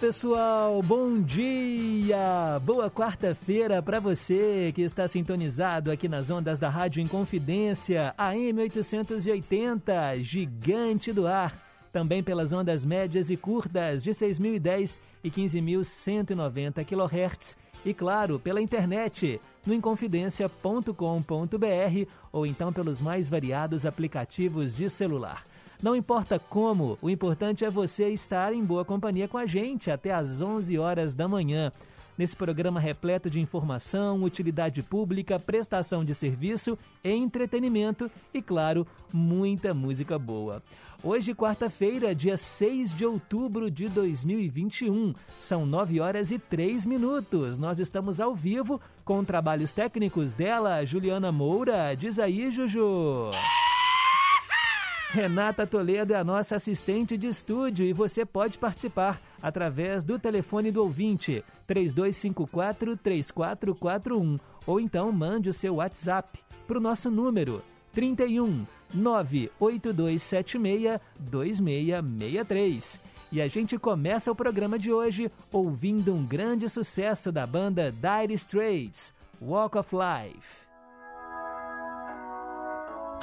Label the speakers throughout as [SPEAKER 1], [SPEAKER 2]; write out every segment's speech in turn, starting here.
[SPEAKER 1] Pessoal, bom dia! Boa quarta-feira para você que está sintonizado aqui nas ondas da Rádio Inconfidência, AM 880, gigante do ar. Também pelas ondas médias e curtas de 6.010 e 15.190 kHz. E claro, pela internet, no inconfidencia.com.br ou então pelos mais variados aplicativos de celular. Não importa como, o importante é você estar em boa companhia com a gente até às 11 horas da manhã. Nesse programa repleto de informação, utilidade pública, prestação de serviço, entretenimento e, claro, muita música boa. Hoje, quarta-feira, dia 6 de outubro de 2021. São 9 horas e 3 minutos. Nós estamos ao vivo com trabalhos técnicos dela, Juliana Moura. Diz aí, Juju. Renata Toledo é a nossa assistente de estúdio e você pode participar através do telefone do ouvinte 3254 3441 ou então mande o seu WhatsApp para o nosso número 31 98276 2663. E a gente começa o programa de hoje ouvindo um grande sucesso da banda Dire Straits, Walk of Life.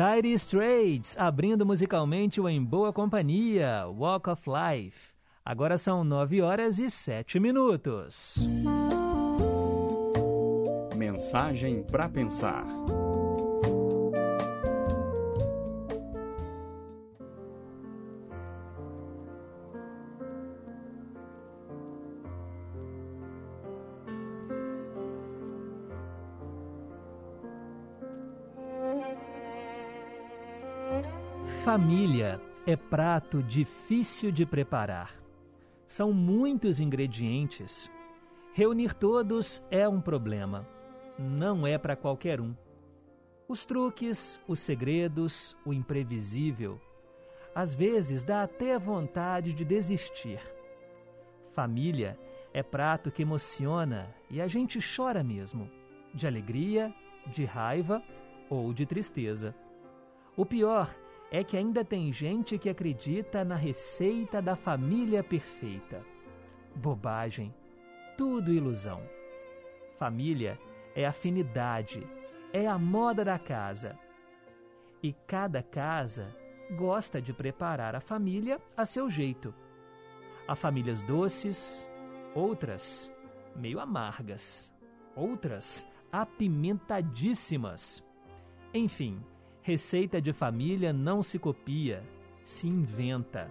[SPEAKER 1] Dire Straits, abrindo musicalmente o Em Boa Companhia, Walk of Life. Agora são 9 horas e 7 minutos.
[SPEAKER 2] Mensagem para pensar.
[SPEAKER 1] Família é prato difícil de preparar. São muitos ingredientes. Reunir todos é um problema. Não é para qualquer um. Os truques, os segredos, o imprevisível. Às vezes dá até vontade de desistir. Família é prato que emociona e a gente chora mesmo, de alegria, de raiva ou de tristeza. O pior é é que ainda tem gente que acredita na receita da família perfeita. Bobagem, tudo ilusão. Família é afinidade, é a moda da casa. E cada casa gosta de preparar a família a seu jeito. Há famílias doces, outras meio amargas, outras apimentadíssimas. Enfim, Receita de família não se copia, se inventa.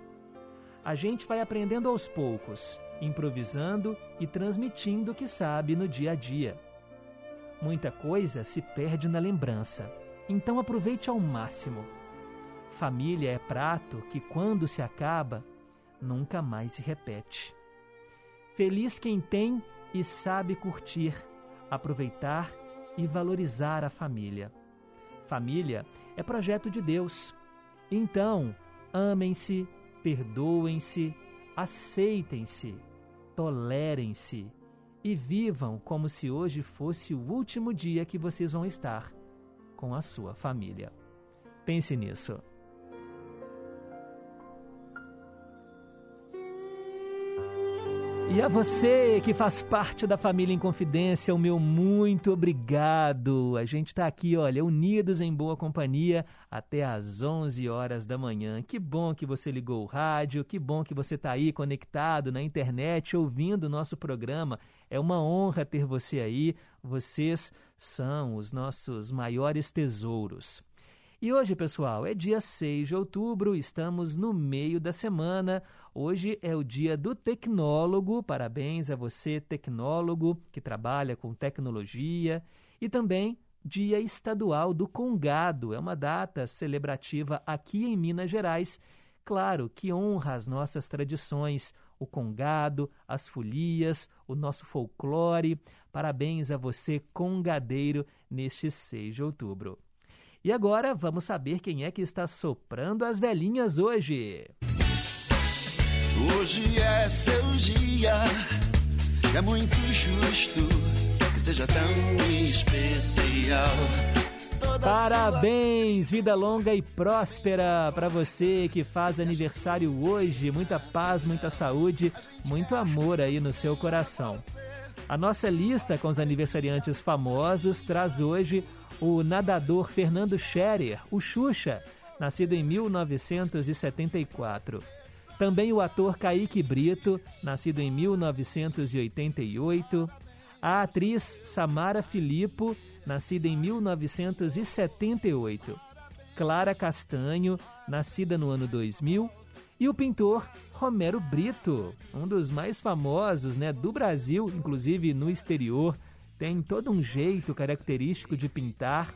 [SPEAKER 1] A gente vai aprendendo aos poucos, improvisando e transmitindo o que sabe no dia a dia. Muita coisa se perde na lembrança, então aproveite ao máximo. Família é prato que, quando se acaba, nunca mais se repete. Feliz quem tem e sabe curtir, aproveitar e valorizar a família. Família é projeto de Deus. Então, amem-se, perdoem-se, aceitem-se, tolerem-se e vivam como se hoje fosse o último dia que vocês vão estar com a sua família. Pense nisso. E a você que faz parte da família em Confidência, o meu muito obrigado. A gente está aqui, olha, unidos em boa companhia até às 11 horas da manhã. Que bom que você ligou o rádio, que bom que você está aí conectado na internet, ouvindo o nosso programa. É uma honra ter você aí. Vocês são os nossos maiores tesouros. E hoje, pessoal, é dia 6 de outubro, estamos no meio da semana. Hoje é o dia do tecnólogo. Parabéns a você, tecnólogo, que trabalha com tecnologia. E também Dia Estadual do Congado. É uma data celebrativa aqui em Minas Gerais. Claro que honra as nossas tradições, o congado, as folias, o nosso folclore. Parabéns a você, congadeiro, neste 6 de outubro. E agora vamos saber quem é que está soprando as velhinhas hoje.
[SPEAKER 3] Hoje é seu dia, é muito justo que seja tão especial.
[SPEAKER 1] Parabéns, vida longa e próspera para você que faz aniversário hoje. Muita paz, muita saúde, muito amor aí no seu coração. A nossa lista com os aniversariantes famosos traz hoje o nadador Fernando Scherer, o Xuxa, nascido em 1974. Também o ator Kaique Brito, nascido em 1988. A atriz Samara Filippo, nascida em 1978. Clara Castanho, nascida no ano 2000 e o pintor Romero Brito, um dos mais famosos né, do Brasil, inclusive no exterior, tem todo um jeito característico de pintar.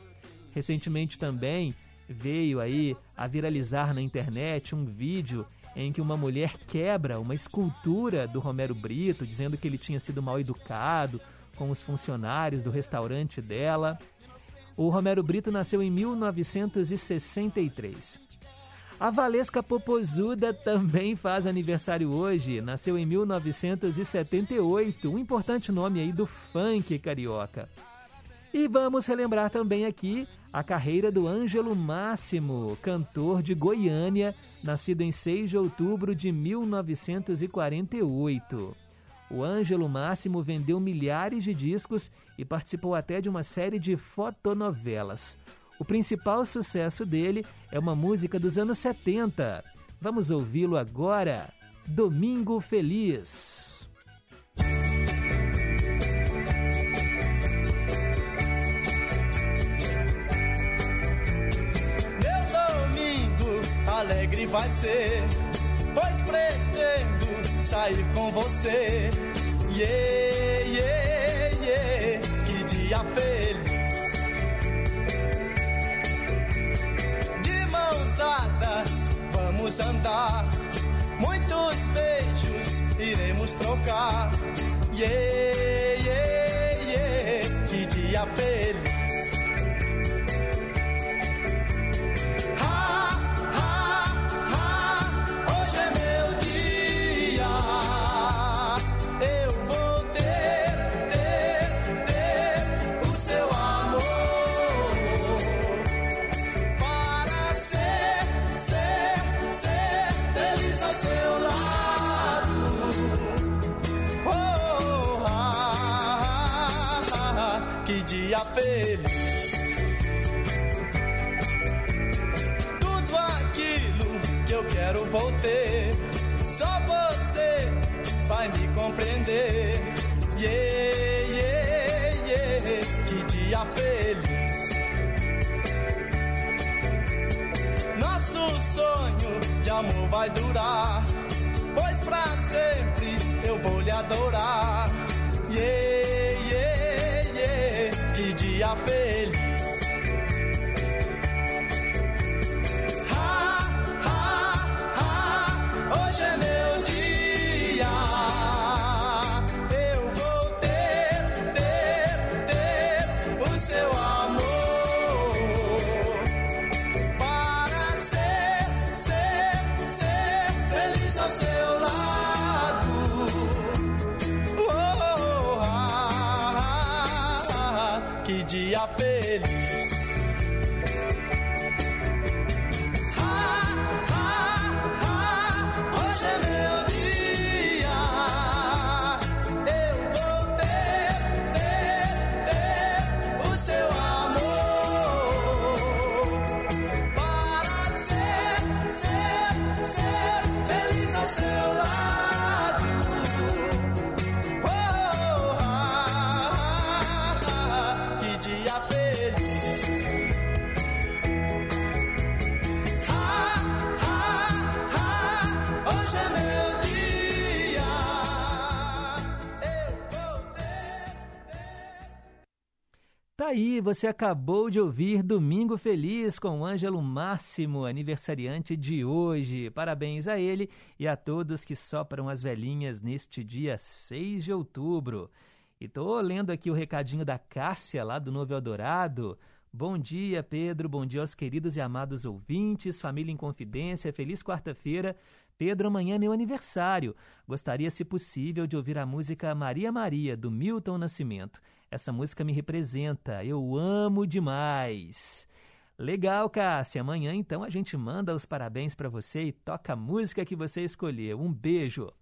[SPEAKER 1] Recentemente também veio aí a viralizar na internet um vídeo em que uma mulher quebra uma escultura do Romero Brito, dizendo que ele tinha sido mal educado com os funcionários do restaurante dela. O Romero Brito nasceu em 1963. A Valesca Popozuda também faz aniversário hoje. Nasceu em 1978, um importante nome aí do funk carioca. E vamos relembrar também aqui a carreira do Ângelo Máximo, cantor de Goiânia, nascido em 6 de outubro de 1948. O Ângelo Máximo vendeu milhares de discos e participou até de uma série de fotonovelas. O principal sucesso dele é uma música dos anos 70. Vamos ouvi-lo agora. Domingo Feliz.
[SPEAKER 4] Meu domingo alegre vai ser, pois pretendo sair com você. Yeah, yeah, yeah, que dia feliz. Vamos andar. Muitos beijos iremos trocar. Yeah, yeah, yeah, que dia feliz. Vou ter. Só você vai me compreender. Yeah, yeah, yeah. Que dia feliz. Nosso sonho de amor vai durar. Pois pra sempre eu vou lhe adorar. Yeah, yeah, yeah. Que dia feliz.
[SPEAKER 1] Aí, você acabou de ouvir Domingo Feliz com o Ângelo Máximo, aniversariante de hoje. Parabéns a ele e a todos que sopram as velhinhas neste dia 6 de outubro. E tô lendo aqui o recadinho da Cássia, lá do Novo Eldorado. Bom dia, Pedro. Bom dia aos queridos e amados ouvintes. Família em Confidência. Feliz quarta-feira. Pedro, amanhã é meu aniversário. Gostaria, se possível, de ouvir a música Maria Maria, do Milton Nascimento. Essa música me representa. Eu amo demais. Legal, Cássia. Amanhã, então, a gente manda os parabéns para você e toca a música que você escolheu. Um beijo.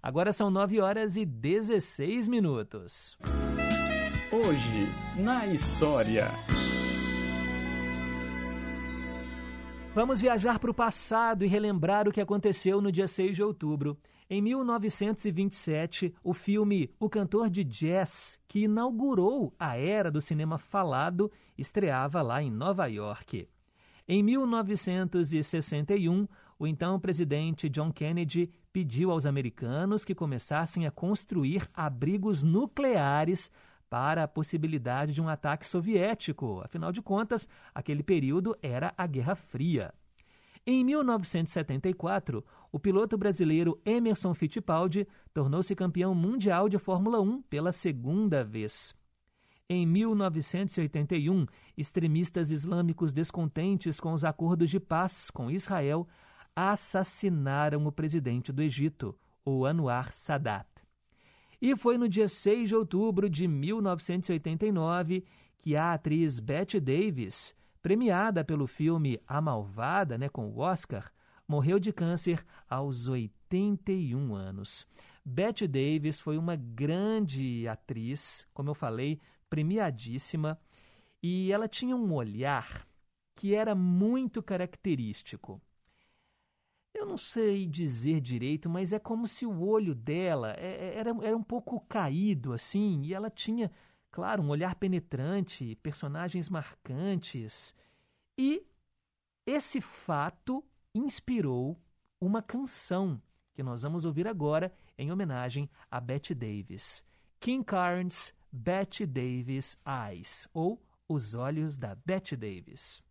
[SPEAKER 1] Agora são 9 horas e 16 minutos.
[SPEAKER 2] Hoje, na história.
[SPEAKER 1] Vamos viajar para o passado e relembrar o que aconteceu no dia 6 de outubro. Em 1927, o filme O Cantor de Jazz, que inaugurou a era do cinema falado, estreava lá em Nova York. Em 1961, o então presidente John Kennedy pediu aos americanos que começassem a construir abrigos nucleares para a possibilidade de um ataque soviético. Afinal de contas, aquele período era a Guerra Fria. Em 1974, o piloto brasileiro Emerson Fittipaldi tornou-se campeão mundial de Fórmula 1 pela segunda vez. Em 1981, extremistas islâmicos descontentes com os acordos de paz com Israel assassinaram o presidente do Egito, o Anwar Sadat. E foi no dia 6 de outubro de 1989 que a atriz Bette Davis, premiada pelo filme A Malvada, né, com o Oscar, morreu de câncer aos 81 anos. Bette Davis foi uma grande atriz, como eu falei, premiadíssima, e ela tinha um olhar que era muito característico. Eu não sei dizer direito, mas é como se o olho dela é, é, era, era um pouco caído, assim, e ela tinha, claro, um olhar penetrante, personagens marcantes. E esse fato inspirou uma canção que nós vamos ouvir agora em homenagem a Betty Davis. King Carnes, Betty Davis Eyes, ou Os Olhos da Betty Davis.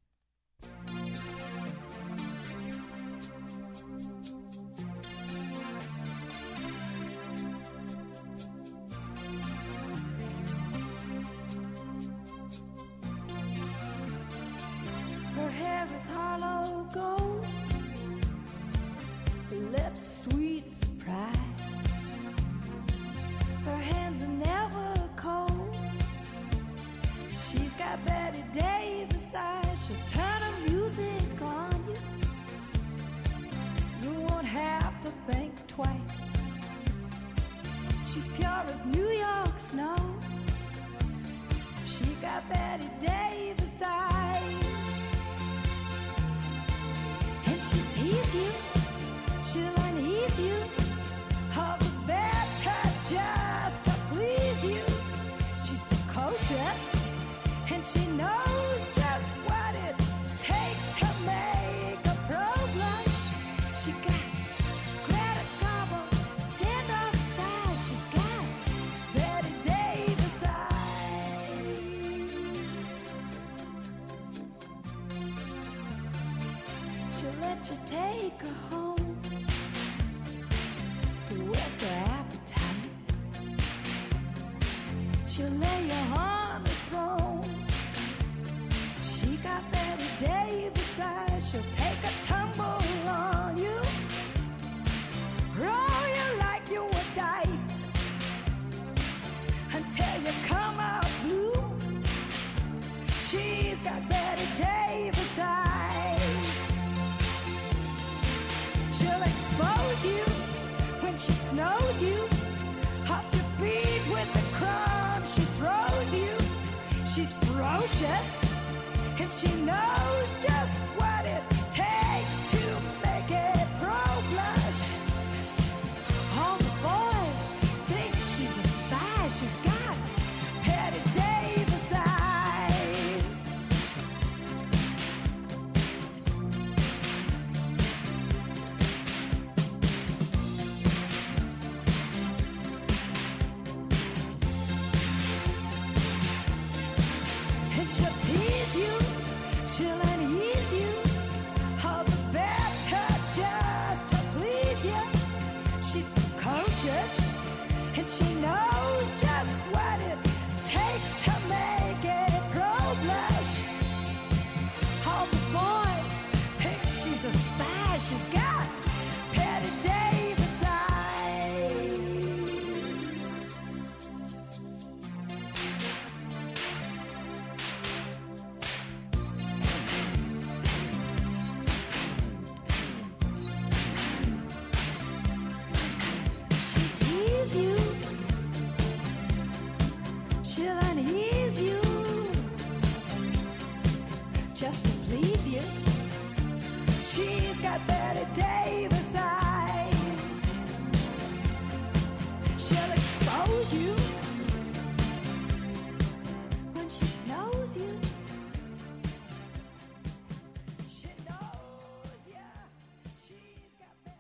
[SPEAKER 5] Let you take her home. What's her appetite? She'll lay you on she snows you off your feet with the she throws you. She's ferocious and she knows just what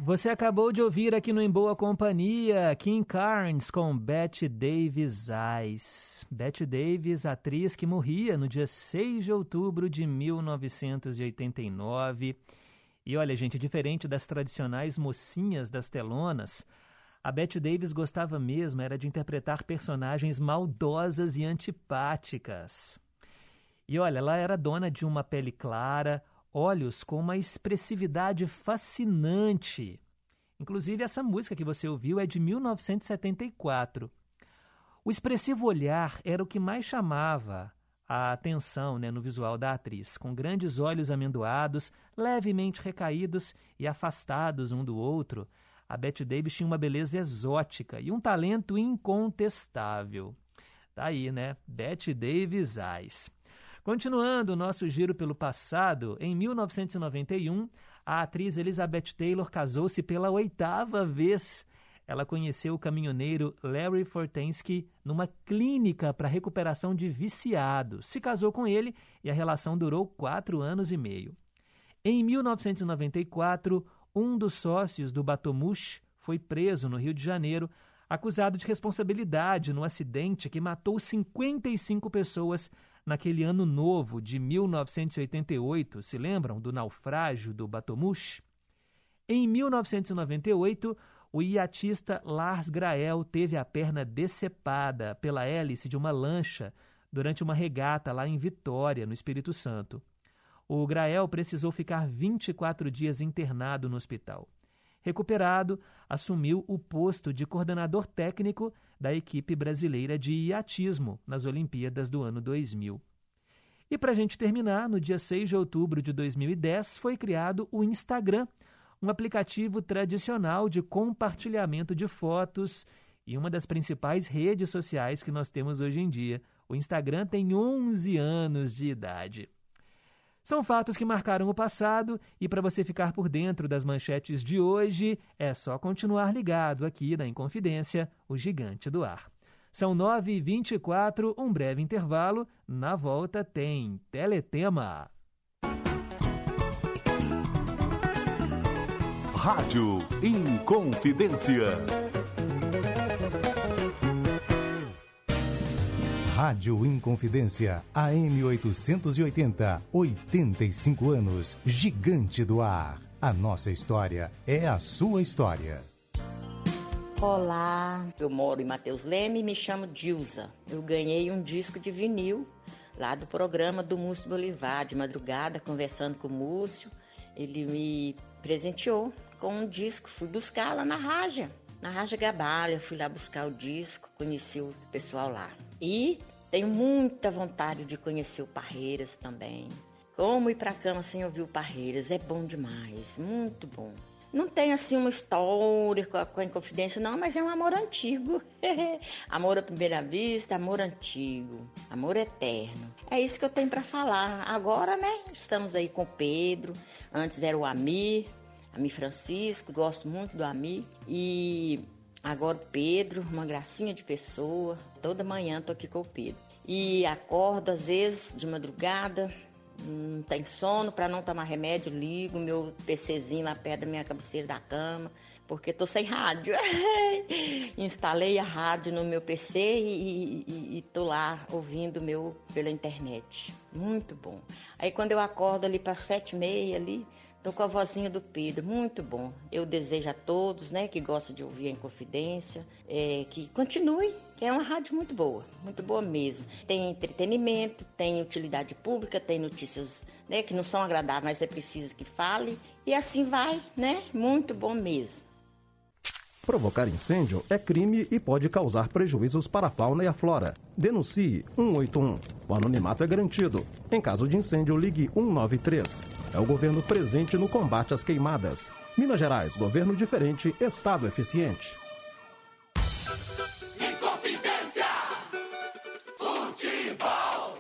[SPEAKER 1] Você acabou de ouvir aqui no Em Boa Companhia Kim Carnes com Betty Davis Eyes. Betty Davis, atriz que morria no dia 6 de outubro de 1989. E olha, gente, diferente das tradicionais mocinhas das telonas, a Betty Davis gostava mesmo era de interpretar personagens maldosas e antipáticas. E olha, ela era dona de uma pele clara, olhos com uma expressividade fascinante. Inclusive, essa música que você ouviu é de 1974. O expressivo olhar era o que mais chamava a atenção né, no visual da atriz, com grandes olhos amendoados, levemente recaídos e afastados um do outro. A Betty Davis tinha uma beleza exótica e um talento incontestável. Tá aí, né? Betty Davis Eyes. Continuando o nosso giro pelo passado, em 1991, a atriz Elizabeth Taylor casou-se pela oitava vez. Ela conheceu o caminhoneiro Larry Fortensky numa clínica para recuperação de viciados. Se casou com ele e a relação durou quatro anos e meio. Em 1994, um dos sócios do Batomush foi preso no Rio de Janeiro, acusado de responsabilidade no acidente que matou 55 pessoas naquele ano novo de 1988. Se lembram do naufrágio do Batomush? Em 1998, o iatista Lars Grael teve a perna decepada pela hélice de uma lancha durante uma regata lá em Vitória, no Espírito Santo. O Grael precisou ficar 24 dias internado no hospital. Recuperado, assumiu o posto de coordenador técnico da equipe brasileira de iatismo nas Olimpíadas do ano 2000. E para a gente terminar, no dia 6 de outubro de 2010, foi criado o Instagram, um aplicativo tradicional de compartilhamento de fotos e uma das principais redes sociais que nós temos hoje em dia. O Instagram tem 11 anos de idade. São fatos que marcaram o passado e para você ficar por dentro das manchetes de hoje, é só continuar ligado aqui na Inconfidência, o Gigante do Ar. São 9h24, um breve intervalo. Na volta tem Teletema.
[SPEAKER 6] Rádio Inconfidência. Rádio Inconfidência, AM 880, 85 anos, gigante do ar. A nossa história é a sua história.
[SPEAKER 7] Olá, eu moro em Mateus Leme e me chamo Dilza. Eu ganhei um disco de vinil lá do programa do Múcio Bolivar, de madrugada, conversando com o Múcio. Ele me presenteou com um disco, fui buscar lá na Raja, na Raja Gabalha, fui lá buscar o disco, conheci o pessoal lá. E tenho muita vontade de conhecer o Parreiras também. Como ir pra cama sem ouvir o Parreiras? É bom demais, muito bom. Não tem assim uma história com a Inconfidência, não, mas é um amor antigo. amor à primeira vista, amor antigo, amor eterno. É isso que eu tenho para falar. Agora, né? Estamos aí com o Pedro. Antes era o Amir, Amir Francisco, gosto muito do Amir. E agora o Pedro, uma gracinha de pessoa. Toda manhã tô aqui com o Pedro. E acordo às vezes de madrugada, não tem sono, para não tomar remédio, ligo meu PCzinho lá perto da minha cabeceira da cama, porque tô sem rádio. Instalei a rádio no meu PC e, e, e tô lá ouvindo meu pela internet. Muito bom. Aí quando eu acordo ali para sete e meia ali, Tô com a vozinha do Pedro, muito bom. Eu desejo a todos, né, que gostam de ouvir a Inconfidência, é, que continue, que é uma rádio muito boa, muito boa mesmo. Tem entretenimento, tem utilidade pública, tem notícias, né, que não são agradáveis, mas é preciso que fale. E assim vai, né, muito bom mesmo.
[SPEAKER 8] Provocar incêndio é crime e pode causar prejuízos para a fauna e a flora. Denuncie 181. O anonimato é garantido. Em caso de incêndio, ligue 193. É o governo presente no combate às queimadas. Minas Gerais, governo diferente, Estado eficiente.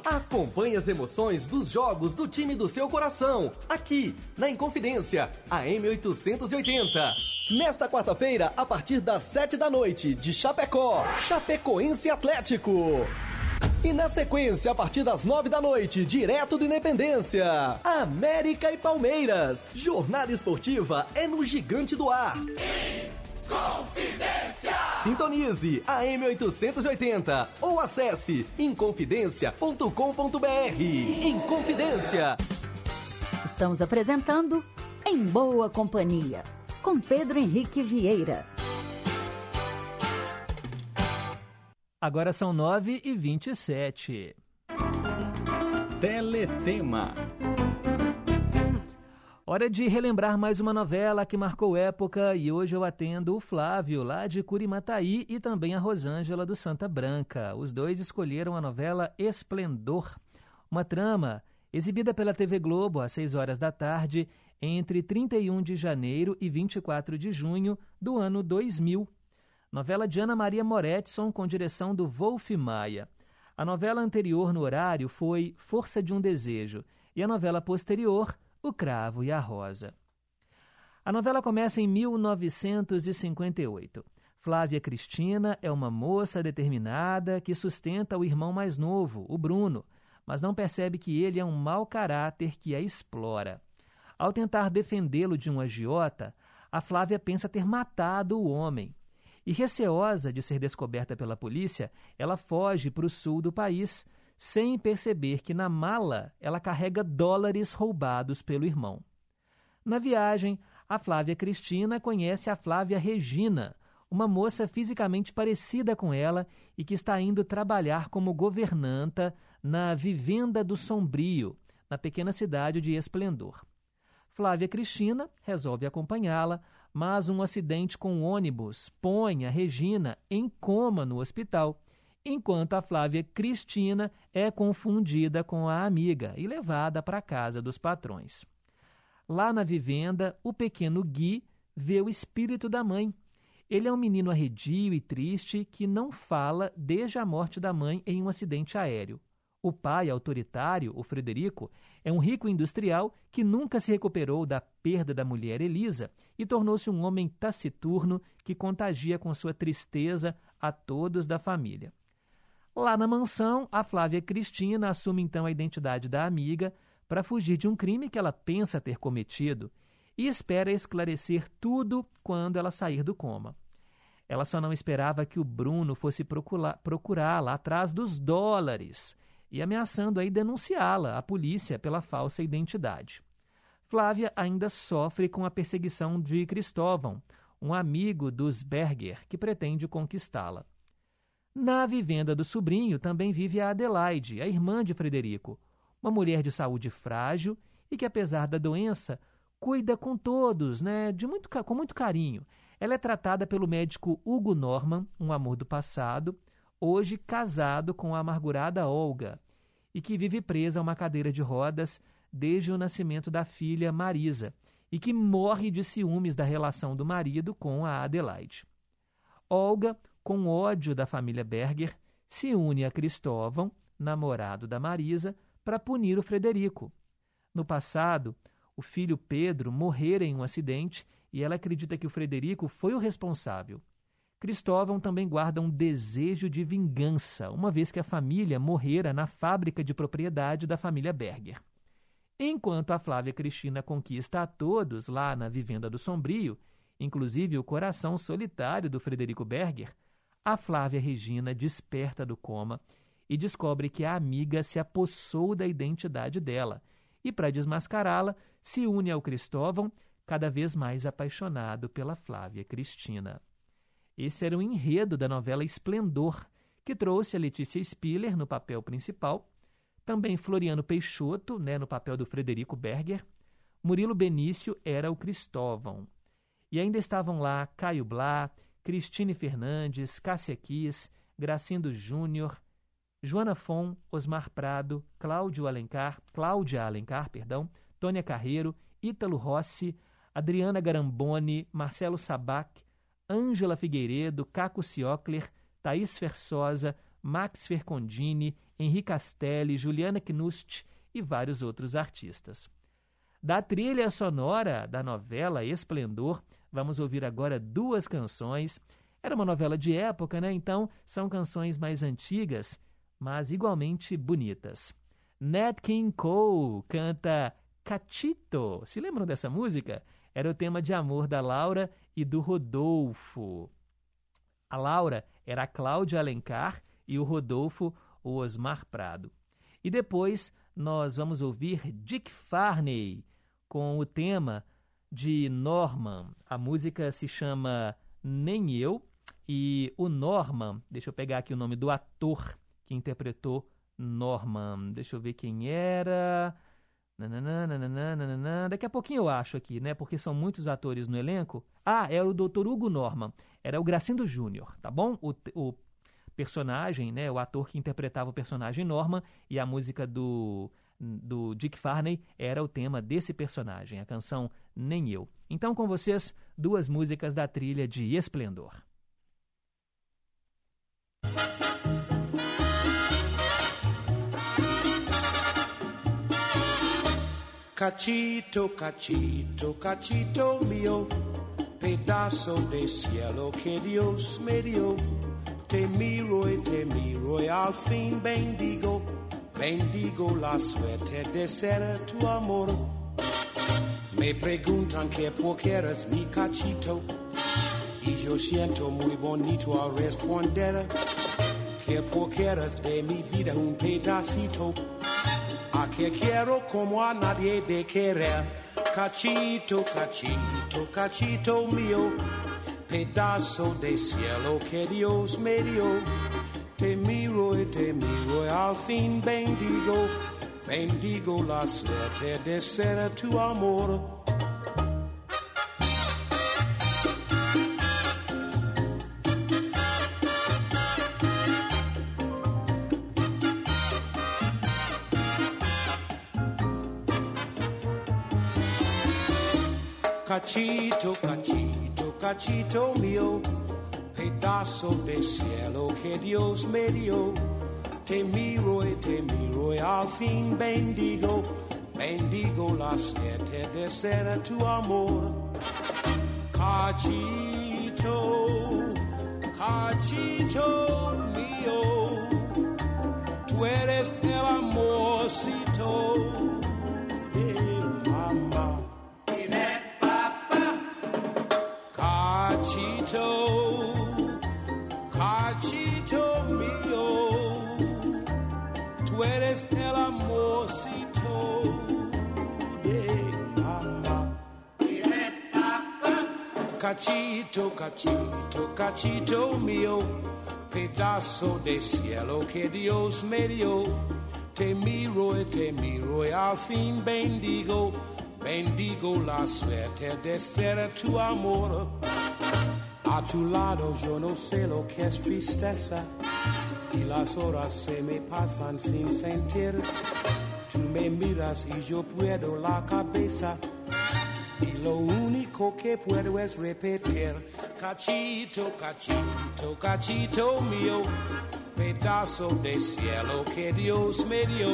[SPEAKER 9] Acompanhe as emoções dos jogos do time do seu coração, aqui na Inconfidência, a M880. Nesta quarta-feira, a partir das sete da noite, de Chapecó, Chapecoense Atlético. E na sequência, a partir das nove da noite, direto do Independência, América e Palmeiras. Jornada esportiva é no Gigante do Ar.
[SPEAKER 4] Confidência.
[SPEAKER 9] Sintonize a M880 ou acesse inconfidencia.com.br. Inconfidência.
[SPEAKER 10] Estamos apresentando Em Boa Companhia com Pedro Henrique Vieira.
[SPEAKER 1] Agora são 9 e 27.
[SPEAKER 2] Teletema.
[SPEAKER 1] Hora de relembrar mais uma novela que marcou época e hoje eu atendo o Flávio, lá de Curimataí, e também a Rosângela do Santa Branca. Os dois escolheram a novela Esplendor, uma trama exibida pela TV Globo às 6 horas da tarde entre 31 de janeiro e 24 de junho do ano 2000. Novela de Ana Maria Moretson com direção do Wolf Maia. A novela anterior no horário foi Força de um Desejo e a novela posterior, O Cravo e a Rosa. A novela começa em 1958. Flávia Cristina é uma moça determinada que sustenta o irmão mais novo, o Bruno, mas não percebe que ele é um mau caráter que a explora. Ao tentar defendê-lo de um agiota, a Flávia pensa ter matado o homem. E receosa de ser descoberta pela polícia, ela foge para o sul do país, sem perceber que na mala ela carrega dólares roubados pelo irmão. Na viagem, a Flávia Cristina conhece a Flávia Regina, uma moça fisicamente parecida com ela e que está indo trabalhar como governanta na Vivenda do Sombrio, na pequena cidade de Esplendor. Flávia Cristina resolve acompanhá-la, mas um acidente com um ônibus põe a Regina em coma no hospital, enquanto a Flávia Cristina é confundida com a amiga e levada para a casa dos patrões. Lá na vivenda, o pequeno Gui vê o espírito da mãe. Ele é um menino arredio e triste que não fala desde a morte da mãe em um acidente aéreo. O pai autoritário, o Frederico, é um rico industrial que nunca se recuperou da perda da mulher Elisa e tornou-se um homem taciturno que contagia com sua tristeza a todos da família. Lá na mansão, a Flávia Cristina assume então a identidade da amiga para fugir de um crime que ela pensa ter cometido e espera esclarecer tudo quando ela sair do coma. Ela só não esperava que o Bruno fosse procurá-la atrás dos dólares e ameaçando aí denunciá-la à polícia pela falsa identidade. Flávia ainda sofre com a perseguição de Cristóvão, um amigo dos Berger, que pretende conquistá-la. Na vivenda do sobrinho também vive a Adelaide, a irmã de Frederico, uma mulher de saúde frágil e que, apesar da doença, cuida com todos, né, de muito, com muito carinho. Ela é tratada pelo médico Hugo Norman, um amor do passado, hoje casado com a amargurada Olga, e que vive presa a uma cadeira de rodas desde o nascimento da filha Marisa, e que morre de ciúmes da relação do marido com a Adelaide. Olga, com ódio da família Berger, se une a Cristóvão, namorado da Marisa, para punir o Frederico. No passado, o filho Pedro morrera em um acidente e ela acredita que o Frederico foi o responsável. Cristóvão também guarda um desejo de vingança, uma vez que a família morrera na fábrica de propriedade da família Berger. Enquanto a Flávia Cristina conquista a todos lá na Vivenda do Sombrio, inclusive o coração solitário do Frederico Berger, a Flávia Regina desperta do coma e descobre que a amiga se apossou da identidade dela e, para desmascará-la, se une ao Cristóvão, cada vez mais apaixonado pela Flávia Cristina. Esse era o enredo da novela Esplendor, que trouxe a Letícia Spiller no papel principal, também Floriano Peixoto, né, no papel do Frederico Berger, Murilo Benício era o Cristóvão. E ainda estavam lá Caio Blá, Cristine Fernandes, Cássia Kiss, Gracindo Júnior, Joana Fon, Osmar Prado, Cláudio Alencar, Cláudia Alencar, perdão, Tônia Carreiro, Ítalo Rossi, Adriana Garamboni, Marcelo Sabac, Ângela Figueiredo, Caco Ciocler, Thaís Fersosa, Max Fercondini, Henri Castelli, Juliana Knust e vários outros artistas. Da trilha sonora da novela Esplendor, vamos ouvir agora duas canções. Era uma novela de época, né? Então são canções mais antigas, mas igualmente bonitas. Nat King Cole canta Cachito. Se lembram dessa música? Era o tema de amor da Laura e do Rodolfo. A Laura era a Cláudia Alencar e o Rodolfo, o Osmar Prado. E depois nós vamos ouvir Dick Farney com o tema de Norman. A música se chama Nem Eu e o Norman, deixa eu pegar aqui o nome do ator que interpretou Norman. Deixa eu ver quem era. Daqui a pouquinho eu acho aqui, né? Porque são muitos atores no elenco. Ah, era o Dr. Hugo Norman. Era o Gracindo Júnior, tá bom? O, o personagem, né? O ator que interpretava o personagem Norman e a música do, do Dick Farney era o tema desse personagem, a canção Nem Eu. Então, com vocês, duas músicas da trilha de Esplendor.
[SPEAKER 11] Cachito, cachito, cachito mío, pedazo de cielo que Dios me dio. Te miro y te miro y al fin bendigo. Bendigo la suerte de ser tu amor. Me preguntan que por qué eres mi cachito y yo siento muy bonito al responder que por qué eres de mi vida un pedacito a que quiero como a nadie de querer. Cachito, cachito, cachito mío, pedazo de cielo que Dios me dio. Te miro y te miro y al fin bendigo, bendigo la suerte de ser tu amor. Cachito, cachito, cachito mío, pedazo de cielo que Dios me dio. Te miro y te miro y al fin bendigo, bendigo la suerte de ser tu amor. Cachito, cachito mío, tú eres el amorcito Cachito, cachito, cachito mío, pedazo de cielo que Dios me dio. Te miro y te miro y al fin bendigo, bendigo la suerte de ser tu amor. A tu lado yo no sé lo que es tristeza y las horas se me pasan sin sentir. Tú me miras y yo puedo la cabeza y lo único que puedo es repetir. Cachito, cachito, cachito mío, pedazo de cielo que Dios me dio.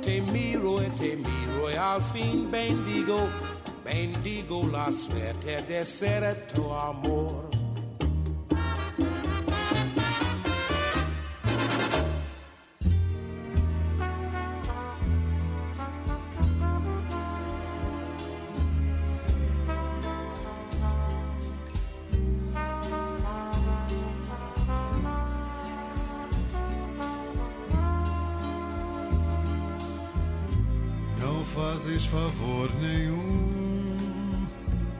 [SPEAKER 11] Te miro y te miro y al fin bendigo, bendigo la suerte de ser tu amor.
[SPEAKER 12] Favor nenhum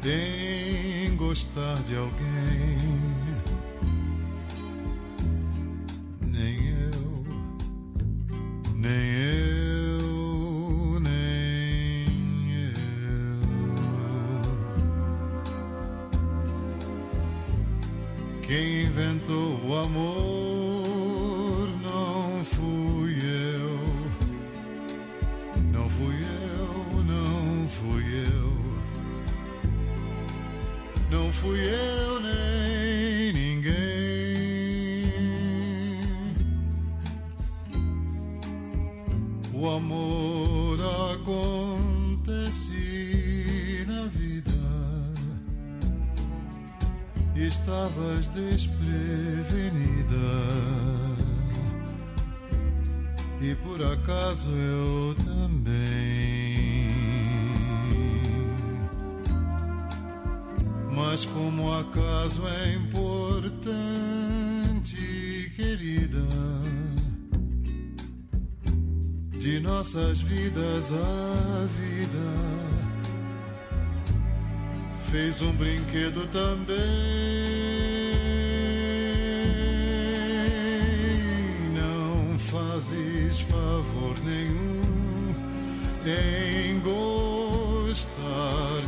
[SPEAKER 12] em gostar de alguém. Um brinquedo também. Não fazes favor nenhum em gostar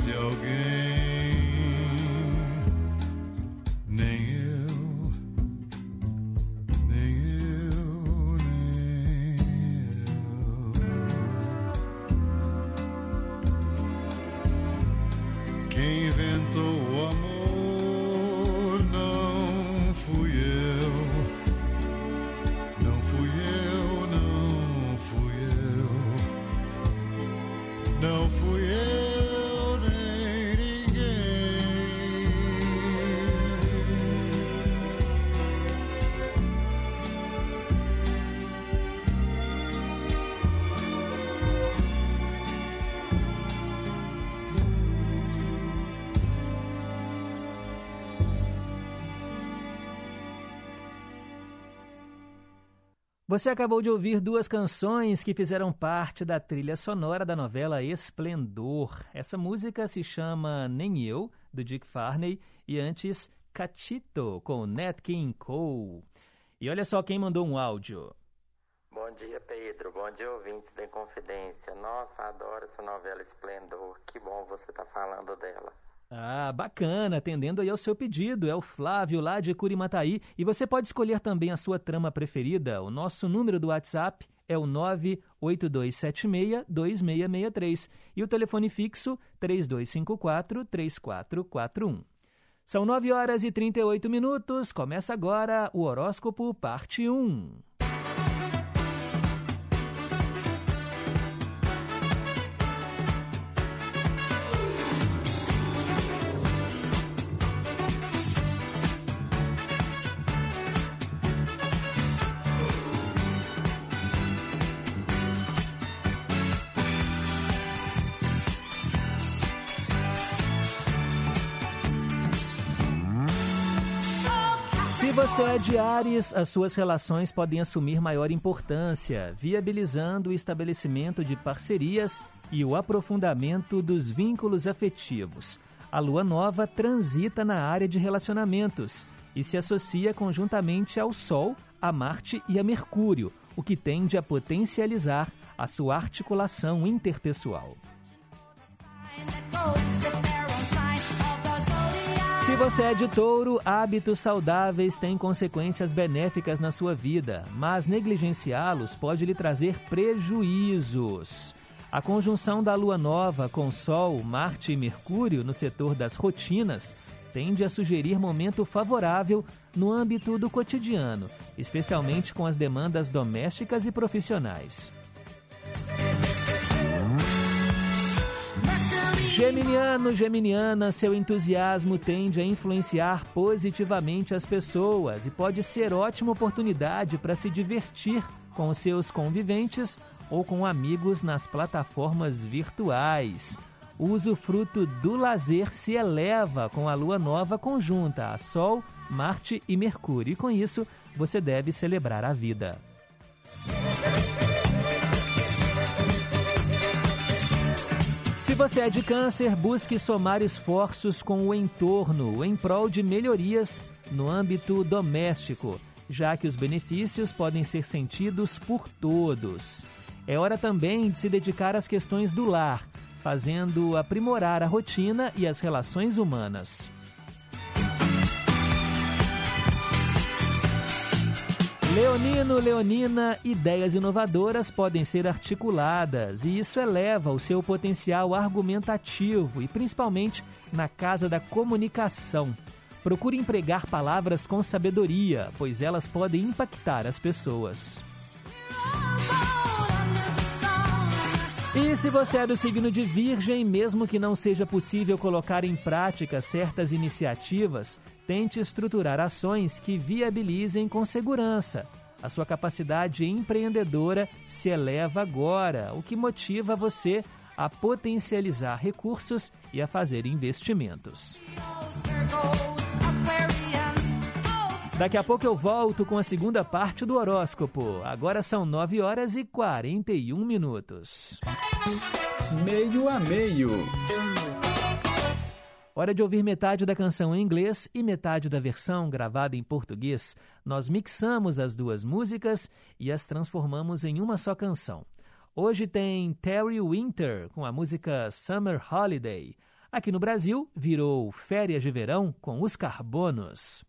[SPEAKER 12] de alguém.
[SPEAKER 1] Você acabou de ouvir duas canções que fizeram parte da trilha sonora da novela Esplendor. Essa música se chama Nem Eu, do Dick Farney, e antes Cachito, com Nat King Cole. E olha só quem mandou um áudio.
[SPEAKER 13] Bom dia, Pedro. Bom dia, ouvintes da Inconfidência. Nossa, adoro essa novela Esplendor. Que bom você tá falando dela.
[SPEAKER 1] Ah, bacana, atendendo aí ao seu pedido. É o Flávio lá de Curimataí. E você pode escolher também a sua trama preferida. O nosso número do WhatsApp é o 982762663 e o telefone fixo 3254-3441. São 9 horas e 38 minutos. Começa agora o horóscopo parte 1. Se você é de Ares, as suas relações podem assumir maior importância, viabilizando o estabelecimento de parcerias e o aprofundamento dos vínculos afetivos. A lua nova transita na área de relacionamentos e se associa conjuntamente ao Sol, a Marte e a Mercúrio, o que tende a potencializar a sua articulação interpessoal. Se você é de touro, hábitos saudáveis têm consequências benéficas na sua vida, mas negligenciá-los pode lhe trazer prejuízos. A conjunção da lua nova com Sol, Marte e Mercúrio no setor das rotinas tende a sugerir momento favorável no âmbito do cotidiano, especialmente com as demandas domésticas e profissionais. Geminiano, Geminiana, seu entusiasmo tende a influenciar positivamente as pessoas e pode ser ótima oportunidade para se divertir com seus conviventes ou com amigos nas plataformas virtuais. O usufruto do lazer se eleva com a lua nova conjunta a Sol, Marte e Mercúrio, e com isso você deve celebrar a vida. Se você é de câncer, busque somar esforços com o entorno em prol de melhorias no âmbito doméstico, já que os benefícios podem ser sentidos por todos. É hora também de se dedicar às questões do lar, fazendo aprimorar a rotina e as relações humanas. Leonino, Leonina, ideias inovadoras podem ser articuladas e isso eleva o seu potencial argumentativo e principalmente na casa da comunicação. Procure empregar palavras com sabedoria, pois elas podem impactar as pessoas. E se você é do signo de Virgem, mesmo que não seja possível colocar em prática certas iniciativas, tente estruturar ações que viabilizem com segurança. A sua capacidade empreendedora se eleva agora, o que motiva você a potencializar recursos e a fazer investimentos. Daqui a pouco eu volto com a segunda parte do horóscopo. Agora são 9 horas e 41 minutos.
[SPEAKER 2] Meio a meio.
[SPEAKER 1] Hora de ouvir metade da canção em inglês e metade da versão gravada em português. Nós mixamos as duas músicas e as transformamos em uma só canção. Hoje tem Terry Winter com a música Summer Holiday. Aqui no Brasil, virou Férias de Verão com os Carbonos.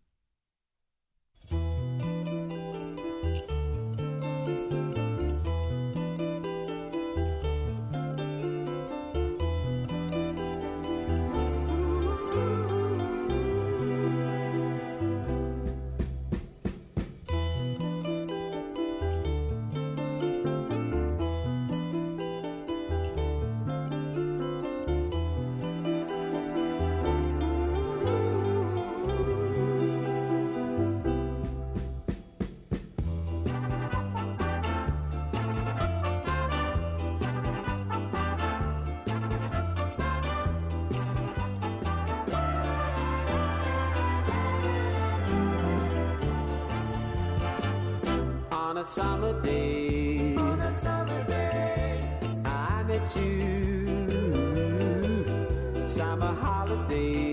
[SPEAKER 14] Holiday.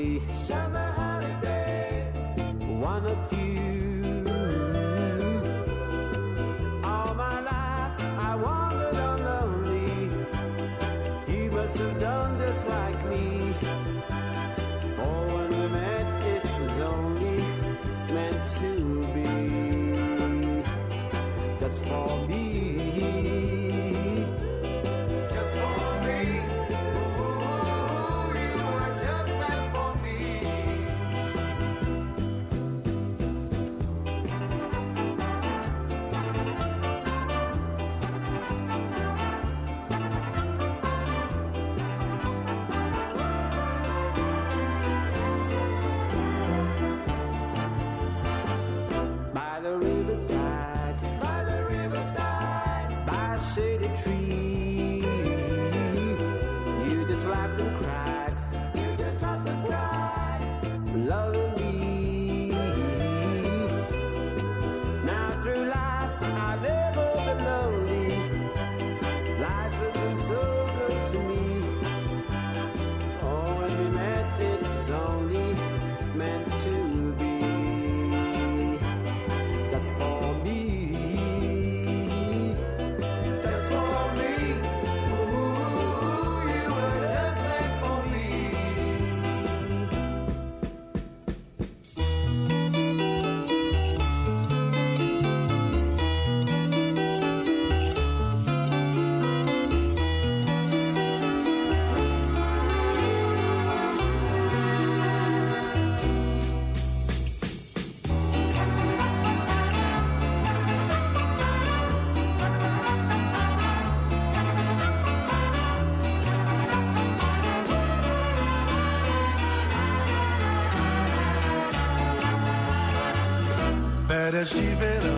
[SPEAKER 15] Férias de verão,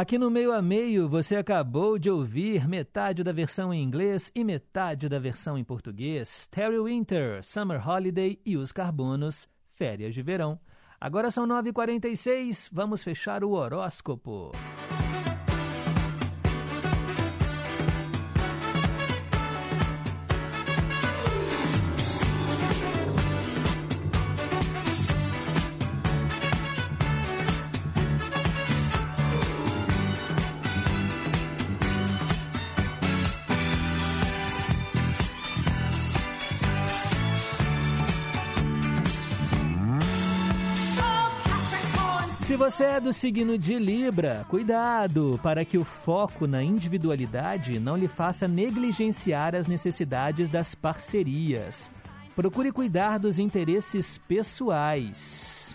[SPEAKER 1] Aqui no meio a meio, você acabou de ouvir metade da versão em inglês e metade da versão em português. Terry Winter, Summer Holiday e os Carbonos, Férias de Verão. Agora são 9h46, vamos fechar o horóscopo. Você é do signo de Libra, cuidado para que o foco na individualidade não lhe faça negligenciar as necessidades das parcerias. Procure cuidar dos interesses pessoais.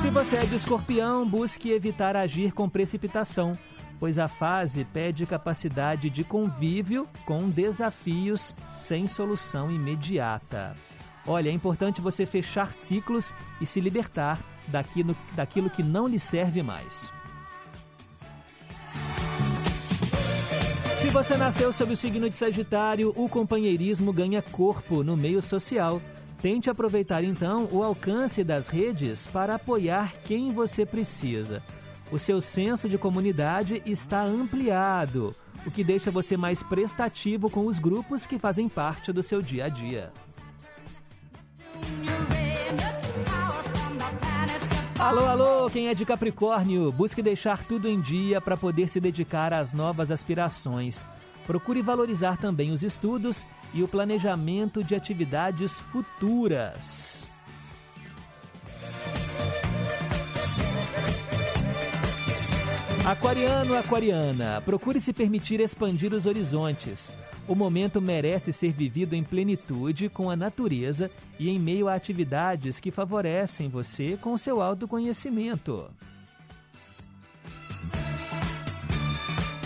[SPEAKER 1] Se você é de escorpião, busque evitar agir com precipitação, pois a fase pede capacidade de convívio com desafios sem solução imediata. Olha, é importante você fechar ciclos e se libertar daquilo, daquilo que não lhe serve mais. Se você nasceu sob o signo de Sagitário, o companheirismo ganha corpo no meio social. Tente aproveitar então o alcance das redes para apoiar quem você precisa. O seu senso de comunidade está ampliado, o que deixa você mais prestativo com os grupos que fazem parte do seu dia a dia. Alô, alô, quem é de Capricórnio, busque deixar tudo em dia para poder se dedicar às novas aspirações. Procure valorizar também os estudos e o planejamento de atividades futuras. Aquariano, aquariana, procure se permitir expandir os horizontes. O momento merece ser vivido em plenitude com a natureza e em meio a atividades que favorecem você com seu autoconhecimento.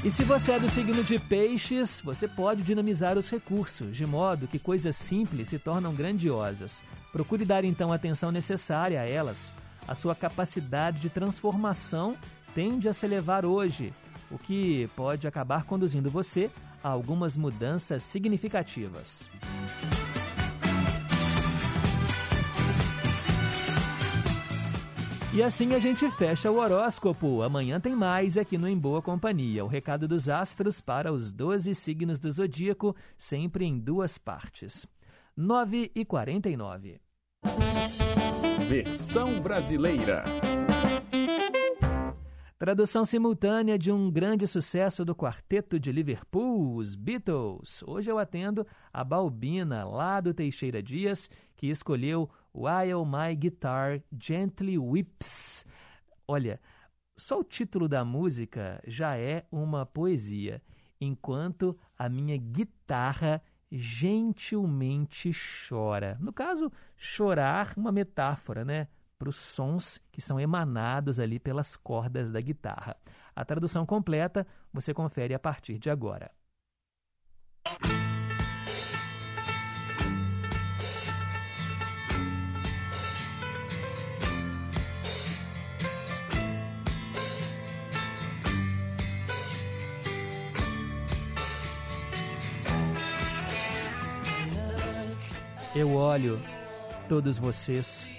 [SPEAKER 1] E se você é do signo de peixes, você pode dinamizar os recursos, de modo que coisas simples se tornam grandiosas. Procure dar então a atenção necessária a elas. A sua capacidade de transformação tende a se elevar hoje, o que pode acabar conduzindo você algumas mudanças significativas. E assim a gente fecha o horóscopo. Amanhã tem mais aqui no Em Boa Companhia. O recado dos astros para os 12 signos do zodíaco, sempre em duas partes. 9 e 49.
[SPEAKER 2] Versão brasileira.
[SPEAKER 1] Tradução simultânea de um grande sucesso do quarteto de Liverpool, os Beatles. Hoje eu atendo a Balbina, lá do Teixeira Dias, que escolheu While My Guitar Gently Whips. Olha, só o título da música já é uma poesia. Enquanto a minha guitarra gentilmente chora. No caso, chorar, uma metáfora, né? Para os sons que são emanados ali pelas cordas da guitarra. A tradução completa você confere a partir de agora. Eu olho todos vocês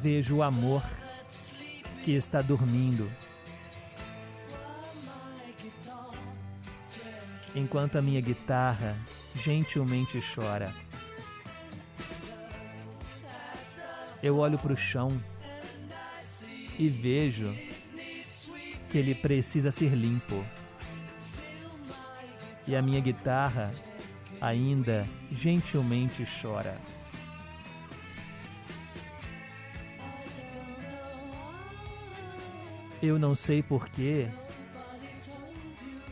[SPEAKER 1] vejo o amor que está dormindo. Enquanto a minha guitarra gentilmente chora. Eu olho para o chão e vejo que ele precisa ser limpo. E a minha guitarra ainda gentilmente chora. Eu não sei porquê.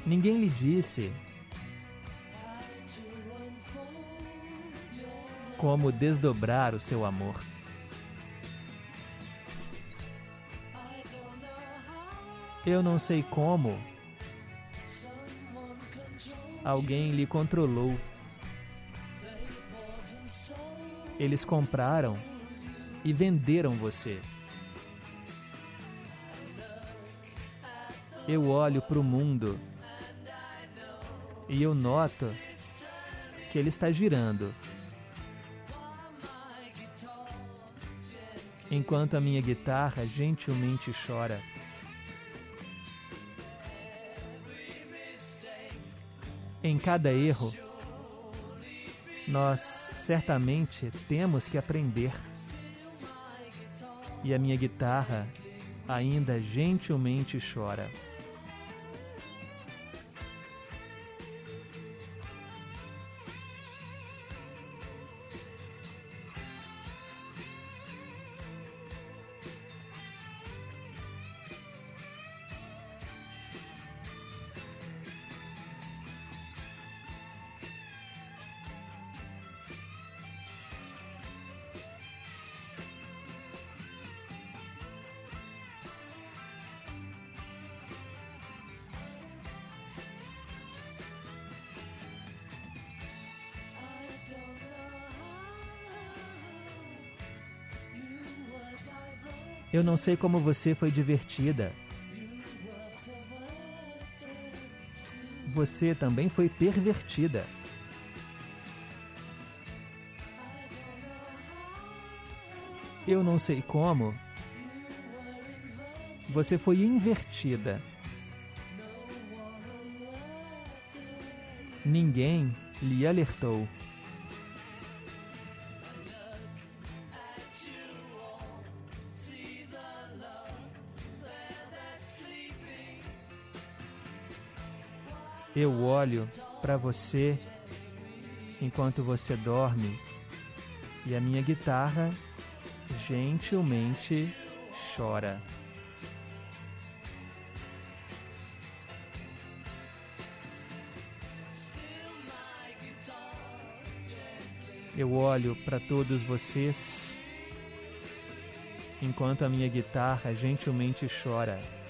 [SPEAKER 1] Ninguém lhe disse como desdobrar o seu amor. Eu não sei como alguém lhe controlou. Eles compraram e venderam você. Eu olho para o mundo e eu noto que ele está girando. Enquanto a minha guitarra gentilmente chora. Em cada erro, nós certamente temos que aprender. E a minha guitarra ainda gentilmente chora. Eu não sei como você foi divertida. Você também foi pervertida. Eu não sei como. Você foi invertida. Ninguém lhe alertou. Eu olho para você enquanto você dorme e a minha guitarra gentilmente chora. Eu olho para todos vocês enquanto a minha guitarra gentilmente chora.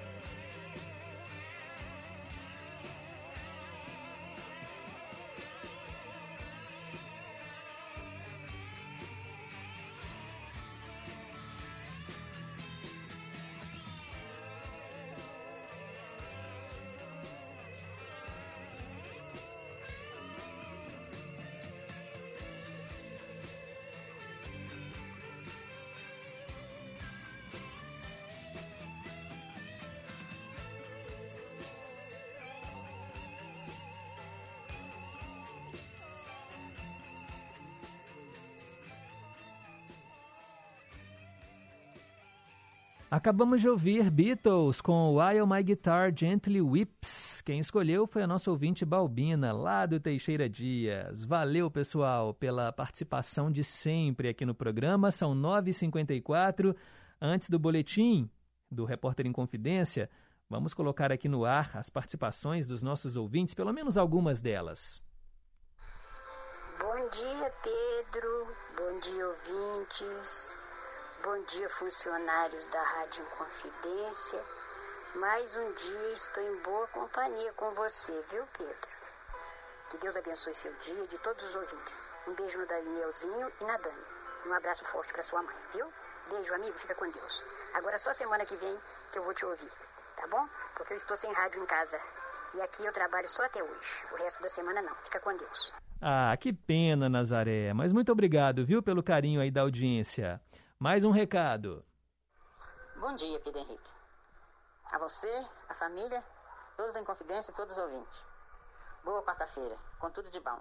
[SPEAKER 1] Acabamos de ouvir Beatles com While My Guitar Gently Whips. Quem escolheu foi a nossa ouvinte Balbina, lá do Teixeira Dias. Valeu, pessoal, pela participação de sempre aqui no programa. São 9h54. Antes do boletim do Repórter em Confidência, vamos colocar aqui no ar as participações dos nossos ouvintes, pelo menos algumas delas.
[SPEAKER 16] Bom dia, Pedro. Bom dia, ouvintes. Bom dia, funcionários da Rádio Confidência. Mais um dia estou em boa companhia com você, viu, Pedro? Que Deus abençoe seu dia e de todos os ouvintes. Um beijo no Danielzinho e na Dani. E um abraço forte para sua mãe, viu? Beijo, amigo, fica com Deus. Agora só semana que vem que eu vou te ouvir, tá bom? Porque eu estou sem rádio em casa. E aqui eu trabalho só até hoje. O resto da semana não. Fica com Deus.
[SPEAKER 1] Ah, que pena, Nazaré. Mas muito obrigado, viu, pelo carinho aí da audiência. Mais um recado.
[SPEAKER 17] Bom dia, Pedro Henrique. A você, a família, todos em confidência e todos os ouvintes. Boa quarta-feira, com tudo de bom.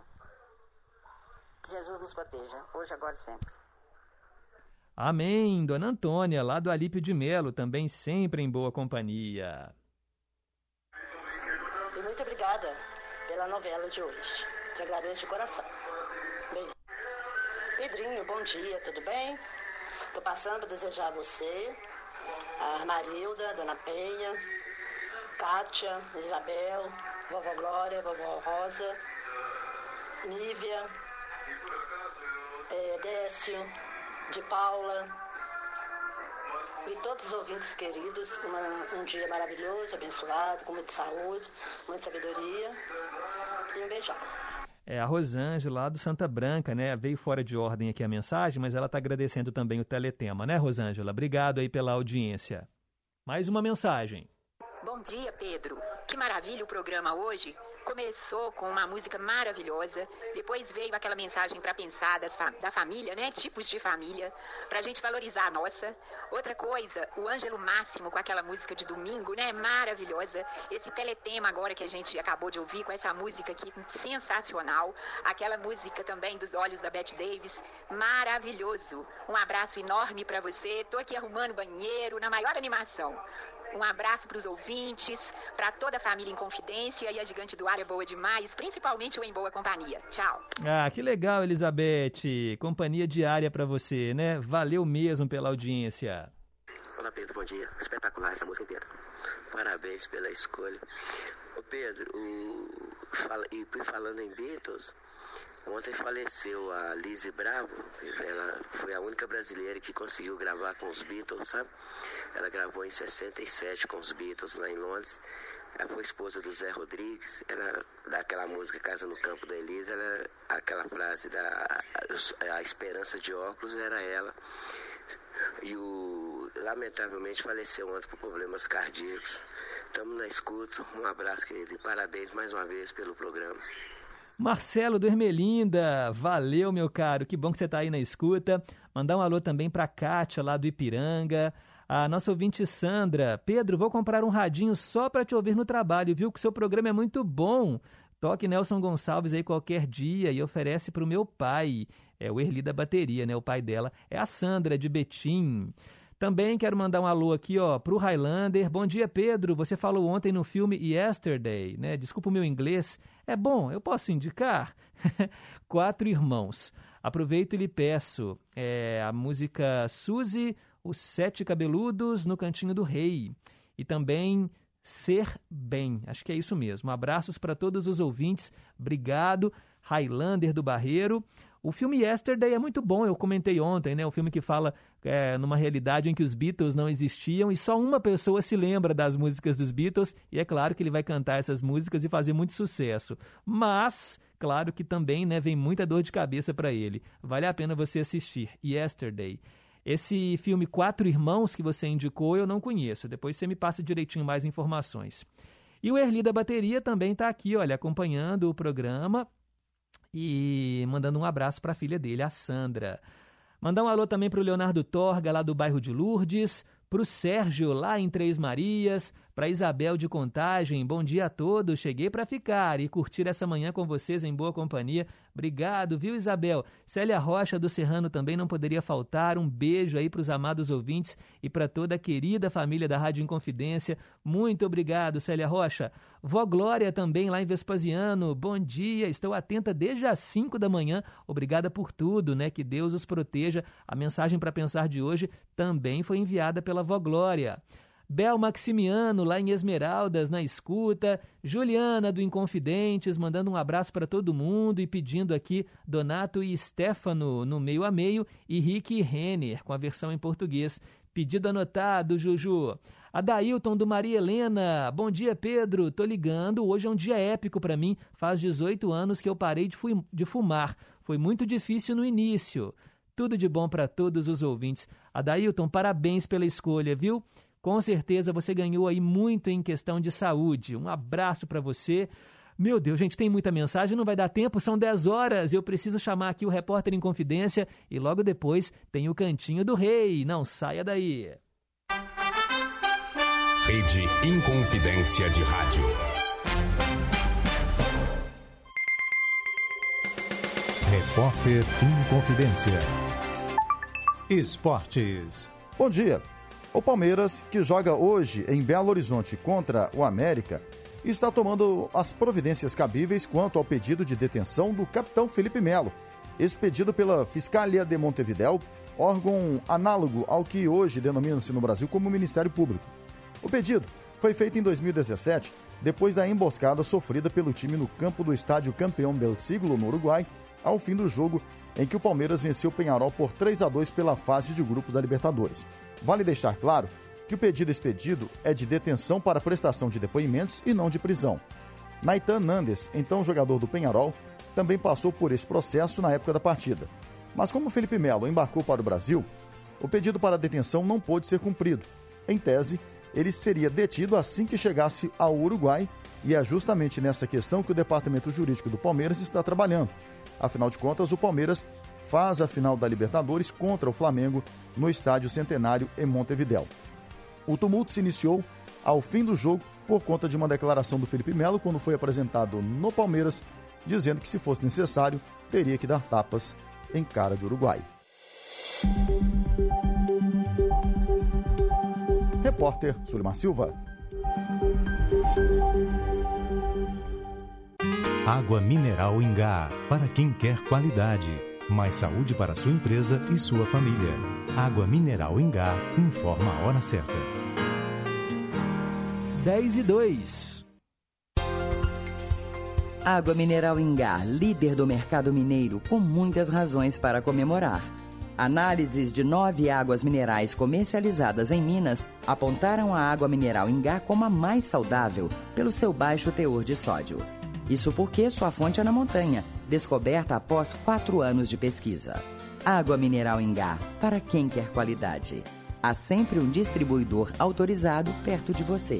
[SPEAKER 17] Que Jesus nos proteja, hoje, agora e sempre.
[SPEAKER 1] Amém, Dona Antônia, lá do Alípio de Melo, também sempre em boa companhia.
[SPEAKER 18] E muito obrigada pela novela de hoje. Te agradeço de coração. Beijo. Pedrinho, bom dia, tudo bem? Tô passando para desejar a você, a Marilda, Dona Penha, Kátia, Isabel, Vovó Glória, Vovó Rosa, Nívia, é, Décio, de Paula e todos os ouvintes queridos, uma, um dia maravilhoso, abençoado, com muita saúde, muita sabedoria e um beijão.
[SPEAKER 1] É a Rosângela lá do Santa Branca, né? Veio fora de ordem aqui a mensagem, mas ela está agradecendo também o teletema, né, Rosângela? Obrigado aí pela audiência. Mais uma mensagem.
[SPEAKER 19] Bom dia, Pedro. Que maravilha o programa hoje. Começou com uma música maravilhosa, depois veio aquela mensagem para pensar fa da família, né? Tipos de família, para a gente valorizar a nossa. Outra coisa, o Ângelo Máximo com aquela música de domingo, né? Maravilhosa. Esse teletema agora que a gente acabou de ouvir com essa música aqui sensacional. Aquela música também dos Olhos da Bette Davis, maravilhoso. Um abraço enorme para você. Tô aqui arrumando banheiro na maior animação. Um abraço para os ouvintes, para toda a família em confidência e a Gigante do Ar é boa demais, principalmente o Em Boa Companhia. Tchau.
[SPEAKER 1] Ah, que legal, Elizabeth. Companhia diária para você, né? Valeu mesmo pela audiência.
[SPEAKER 20] Olá, Pedro, bom dia. Espetacular essa música, Pedro. Parabéns pela escolha. Ô, Pedro, o... Fala... e falando em Beatles, Ontem faleceu a Lizzie Bravo, ela foi a única brasileira que conseguiu gravar com os Beatles, sabe? Ela gravou em 67 com os Beatles lá em Londres. Ela foi esposa do Zé Rodrigues, ela, daquela música Casa no Campo da Elisa, ela, aquela frase da a, a esperança de óculos era ela. E o lamentavelmente faleceu ontem por problemas cardíacos. Estamos na escuta. Um abraço, querido, e parabéns mais uma vez pelo programa.
[SPEAKER 1] Marcelo do Ermelinda, valeu, meu caro, que bom que você está aí na escuta. Mandar um alô também para Kátia, lá do Ipiranga. A nossa ouvinte Sandra, Pedro, vou comprar um radinho só para te ouvir no trabalho, viu? Que o seu programa é muito bom. Toque Nelson Gonçalves aí qualquer dia e oferece para o meu pai. É o Erli da bateria, né? O pai dela é a Sandra de Betim. Também quero mandar um alô aqui, ó, pro Highlander. Bom dia, Pedro. Você falou ontem no filme Yesterday, né? Desculpa o meu inglês. É bom, eu posso indicar? Quatro Irmãos. Aproveito e lhe peço é, a música Suzy, Os Sete Cabeludos no Cantinho do Rei. E também Ser Bem. Acho que é isso mesmo. Abraços para todos os ouvintes. Obrigado. Highlander do Barreiro. O filme Yesterday é muito bom, eu comentei ontem, né? O filme que fala é, numa realidade em que os Beatles não existiam e só uma pessoa se lembra das músicas dos Beatles, e é claro que ele vai cantar essas músicas e fazer muito sucesso. Mas, claro que também né, vem muita dor de cabeça para ele. Vale a pena você assistir. Yesterday. Esse filme Quatro Irmãos que você indicou eu não conheço. Depois você me passa direitinho mais informações. E o Erli da Bateria também está aqui, olha, acompanhando o programa e mandando um abraço para a filha dele, a Sandra. Mandar um alô também para o Leonardo Torga, lá do bairro de Lourdes, para o Sérgio, lá em Três Marias, para Isabel de Contagem. Bom dia a todos, cheguei para ficar e curtir essa manhã com vocês em boa companhia. Obrigado, viu, Isabel? Célia Rocha do Serrano também não poderia faltar. Um beijo aí para os amados ouvintes e para toda a querida família da Rádio Inconfidência. Muito obrigado, Célia Rocha. Vó Glória também lá em Vespasiano. Bom dia, estou atenta desde as 5 da manhã. Obrigada por tudo, né? Que Deus os proteja. A mensagem para pensar de hoje também foi enviada pela Vó Glória. Bel Maximiano, lá em Esmeraldas, na escuta. Juliana, do Inconfidentes, mandando um abraço para todo mundo e pedindo aqui Donato e Stefano no meio a meio e Rick e Renner, com a versão em português. Pedido anotado, Juju. Adailton do Maria Helena. Bom dia, Pedro. Tô ligando. Hoje é um dia épico para mim. Faz 18 anos que eu parei de, fu de fumar. Foi muito difícil no início. Tudo de bom para todos os ouvintes. Adailton, parabéns pela escolha, viu? Com certeza você ganhou aí muito em questão de saúde. Um abraço para você. Meu Deus, gente, tem muita mensagem, não vai dar tempo, são 10 horas. Eu preciso chamar aqui o repórter em confidência e logo depois tem o Cantinho do Rei. Não saia daí.
[SPEAKER 21] Rede Inconfidência de Rádio.
[SPEAKER 6] Repórter Inconfidência. Esportes.
[SPEAKER 22] Bom dia. O Palmeiras, que joga hoje em Belo Horizonte contra o América, está tomando as providências cabíveis quanto ao pedido de detenção do capitão Felipe Melo, expedido pela Fiscalia de Montevidéu, órgão análogo ao que hoje denomina-se no Brasil como Ministério Público. O pedido foi feito em 2017, depois da emboscada sofrida pelo time no campo do estádio Campeão del Siglo, no Uruguai, ao fim do jogo em que o Palmeiras venceu o Penharol por 3 a 2 pela fase de grupos da Libertadores. Vale deixar claro que o pedido expedido é de detenção para prestação de depoimentos e não de prisão. Naitan Nandes, então jogador do Penharol, também passou por esse processo na época da partida. Mas como Felipe Melo embarcou para o Brasil, o pedido para detenção não pôde ser cumprido. Em tese, ele seria detido assim que chegasse ao Uruguai, e é justamente nessa questão que o Departamento Jurídico do Palmeiras está trabalhando. Afinal de contas, o Palmeiras faz a final da Libertadores contra o Flamengo no Estádio Centenário em Montevidéu. O tumulto se iniciou ao fim do jogo por conta de uma declaração do Felipe Melo quando foi apresentado no Palmeiras, dizendo que se fosse necessário, teria que dar tapas em cara de Uruguai. Repórter Sulimar Silva.
[SPEAKER 6] Água mineral Ingá, para quem quer qualidade. Mais saúde para sua empresa e sua família. Água mineral Ingá informa a hora certa.
[SPEAKER 1] 10 e 2.
[SPEAKER 23] Água Mineral Ingá, líder do mercado mineiro, com muitas razões para comemorar. Análises de nove águas minerais comercializadas em Minas apontaram a água mineral Ingá como a mais saudável, pelo seu baixo teor de sódio. Isso porque sua fonte é na montanha, descoberta após quatro anos de pesquisa. Água mineral Ingá, para quem quer qualidade. Há sempre um distribuidor autorizado perto de você.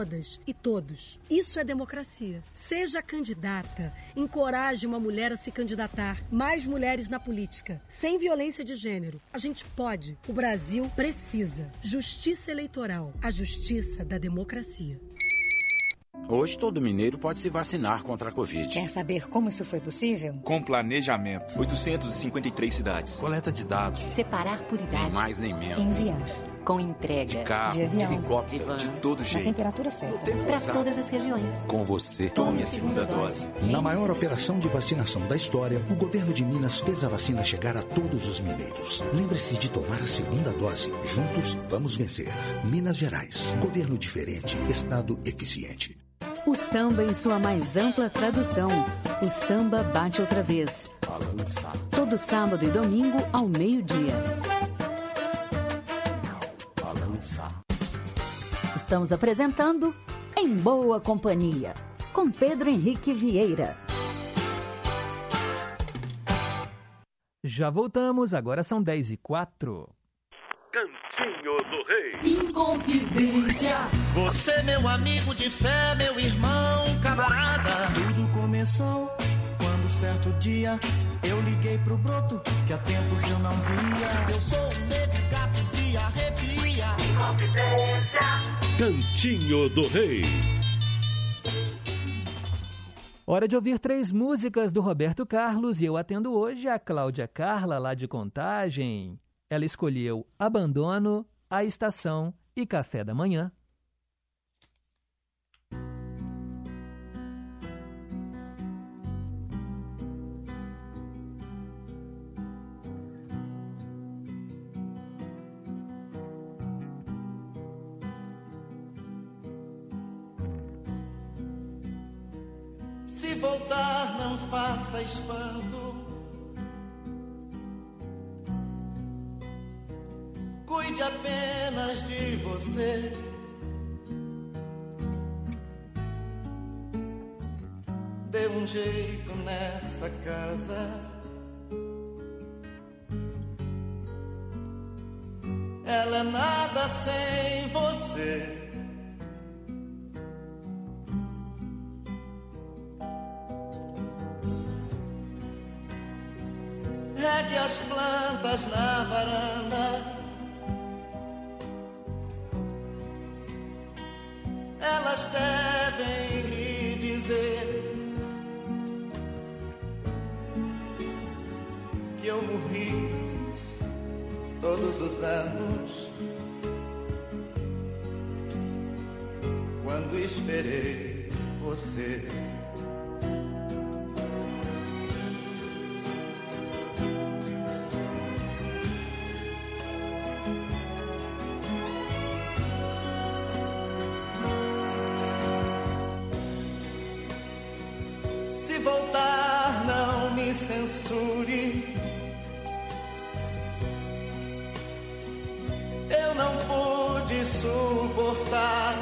[SPEAKER 24] todas e todos. Isso é democracia. Seja candidata, encoraje uma mulher a se candidatar. Mais mulheres na política, sem violência de gênero. A gente pode. O Brasil precisa. Justiça eleitoral, a justiça da democracia.
[SPEAKER 25] Hoje todo mineiro pode se vacinar contra a Covid.
[SPEAKER 26] Quer saber como isso foi possível?
[SPEAKER 25] Com planejamento.
[SPEAKER 27] 853 cidades.
[SPEAKER 25] Coleta de dados.
[SPEAKER 26] Separar por idade.
[SPEAKER 25] Nem mais nem menos.
[SPEAKER 26] Enviar. Com entrega.
[SPEAKER 25] De carro,
[SPEAKER 26] de avião.
[SPEAKER 25] helicóptero,
[SPEAKER 26] de, van.
[SPEAKER 25] de todo
[SPEAKER 26] Na
[SPEAKER 25] jeito.
[SPEAKER 26] temperatura certa. Para todas as regiões.
[SPEAKER 25] Com você.
[SPEAKER 26] Tome a segunda dose.
[SPEAKER 15] Na maior operação de vacinação da história, o governo de Minas fez a vacina chegar a todos os mineiros. Lembre-se de tomar a segunda dose. Juntos, vamos vencer. Minas Gerais. Governo diferente, Estado eficiente.
[SPEAKER 28] O samba em sua mais ampla tradução. O samba bate outra vez. Todo sábado e domingo ao meio-dia.
[SPEAKER 10] Estamos apresentando Em Boa Companhia, com Pedro Henrique Vieira.
[SPEAKER 1] Já voltamos, agora são 10 e 4.
[SPEAKER 29] Cantinho do Rei.
[SPEAKER 4] Inconfidência. Você, meu amigo de fé, meu irmão, camarada.
[SPEAKER 30] Tudo começou quando certo dia eu liguei pro broto que há tempos eu não via.
[SPEAKER 4] Eu sou um negro gato de arrepia. Inconfidência.
[SPEAKER 29] Cantinho do Rei.
[SPEAKER 1] Hora de ouvir três músicas do Roberto Carlos e eu atendo hoje a Cláudia Carla, lá de Contagem. Ela escolheu Abandono, A Estação e Café da Manhã.
[SPEAKER 4] Se voltar, não faça espanto. Cuide apenas de você. Dê um jeito nessa casa. Ela é nada sem você. Plantas na varanda. Elas devem lhe dizer que eu morri todos os anos quando esperei você. Censure. Eu não pude suportar.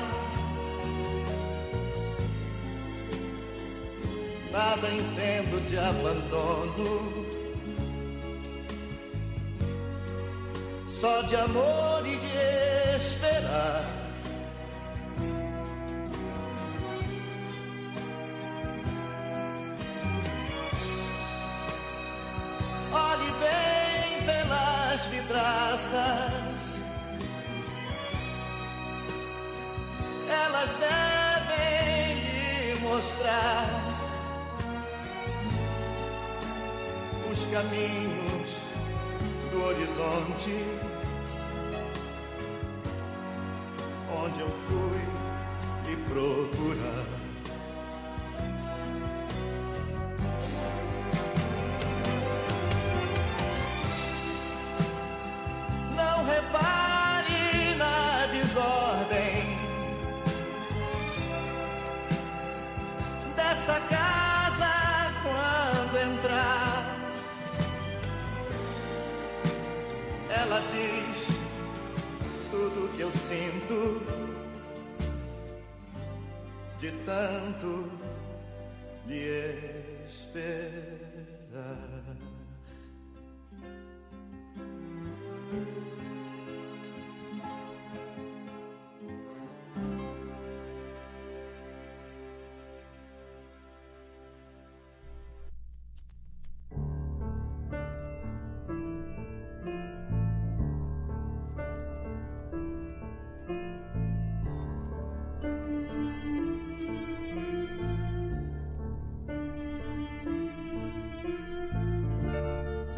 [SPEAKER 4] Nada entendo de abandono. Só de amor e de esperar. Caminhos do horizonte tanto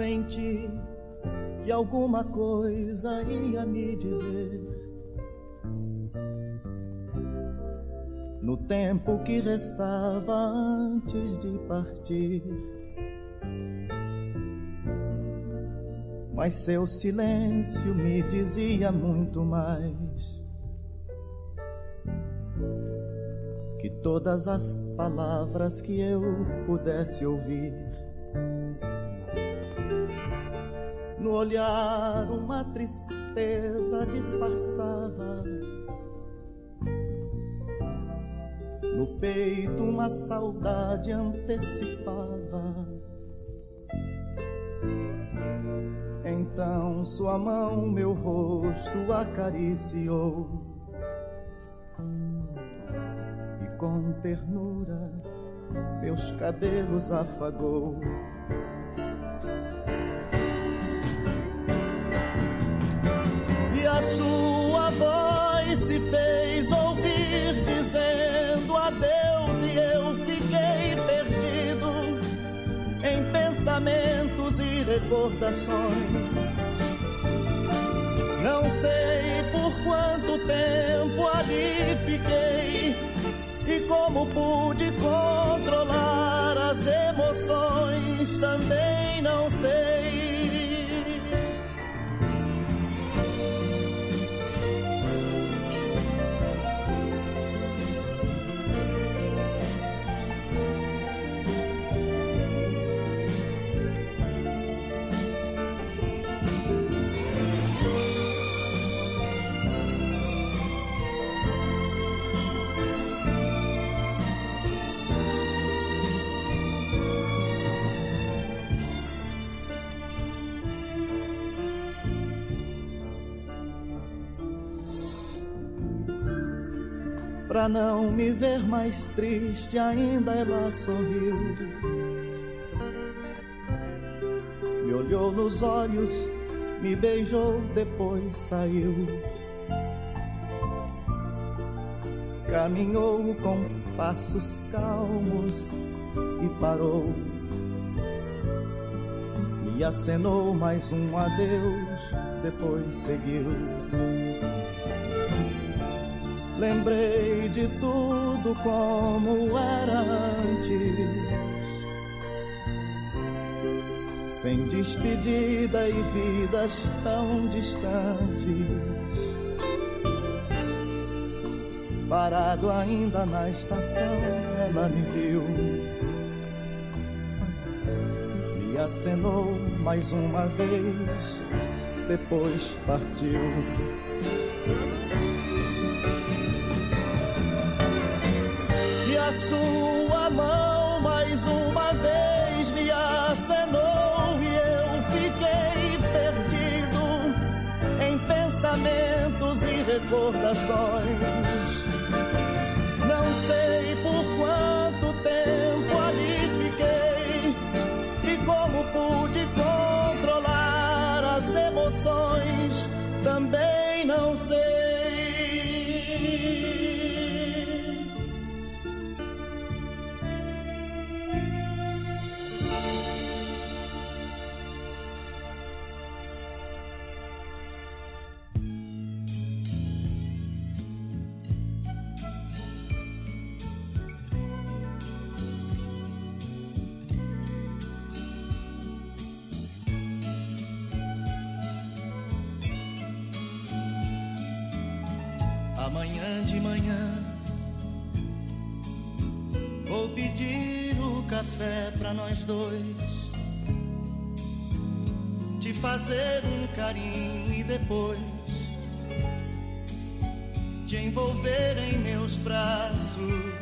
[SPEAKER 4] Senti que alguma coisa ia me dizer. No tempo que restava antes de partir. Mas seu silêncio me dizia muito mais que todas as palavras que eu pudesse ouvir. No olhar uma tristeza disfarçada. No peito uma saudade antecipada. Então sua mão meu rosto acariciou. E com ternura meus cabelos afagou. Recordações. Não sei por quanto tempo ali fiquei e como pude controlar as emoções, também não sei. Pra não me ver mais triste, ainda ela sorriu. Me olhou nos olhos, me beijou, depois saiu. Caminhou com passos calmos e parou. Me acenou mais um adeus, depois seguiu. Lembrei de tudo como era antes. Sem despedida e vidas tão distantes. Parado ainda na estação, ela me viu. Me acenou mais uma vez, depois partiu. Sua mão mais uma vez me acenou e eu fiquei perdido em pensamentos e recordações. De manhã vou pedir o café pra nós dois. Te fazer um carinho e depois te envolver em meus braços.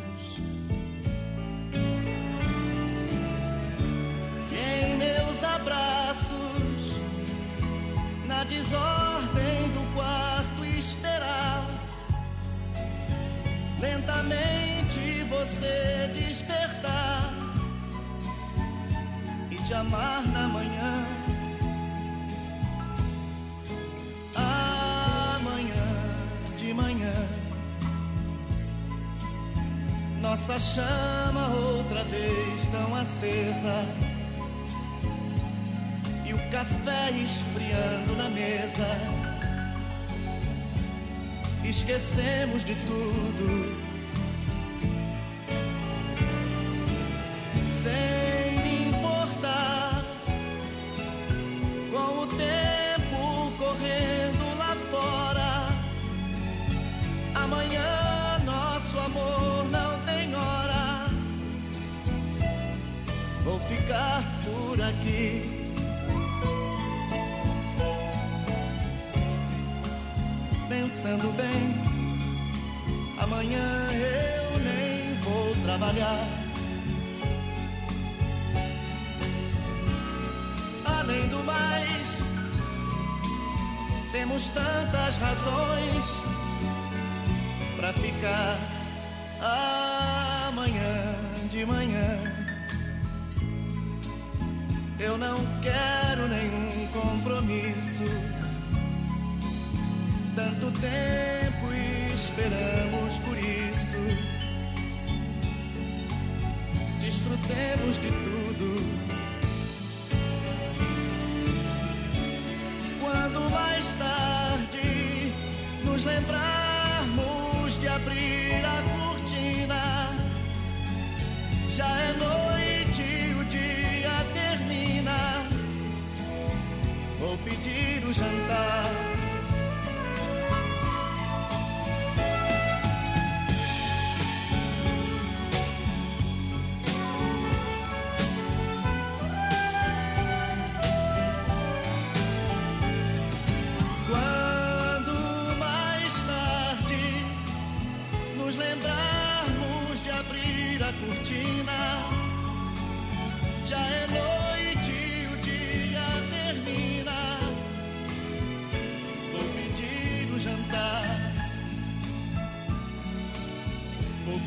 [SPEAKER 4] Nossa chama outra vez tão acesa. E o café esfriando na mesa esquecemos de tudo.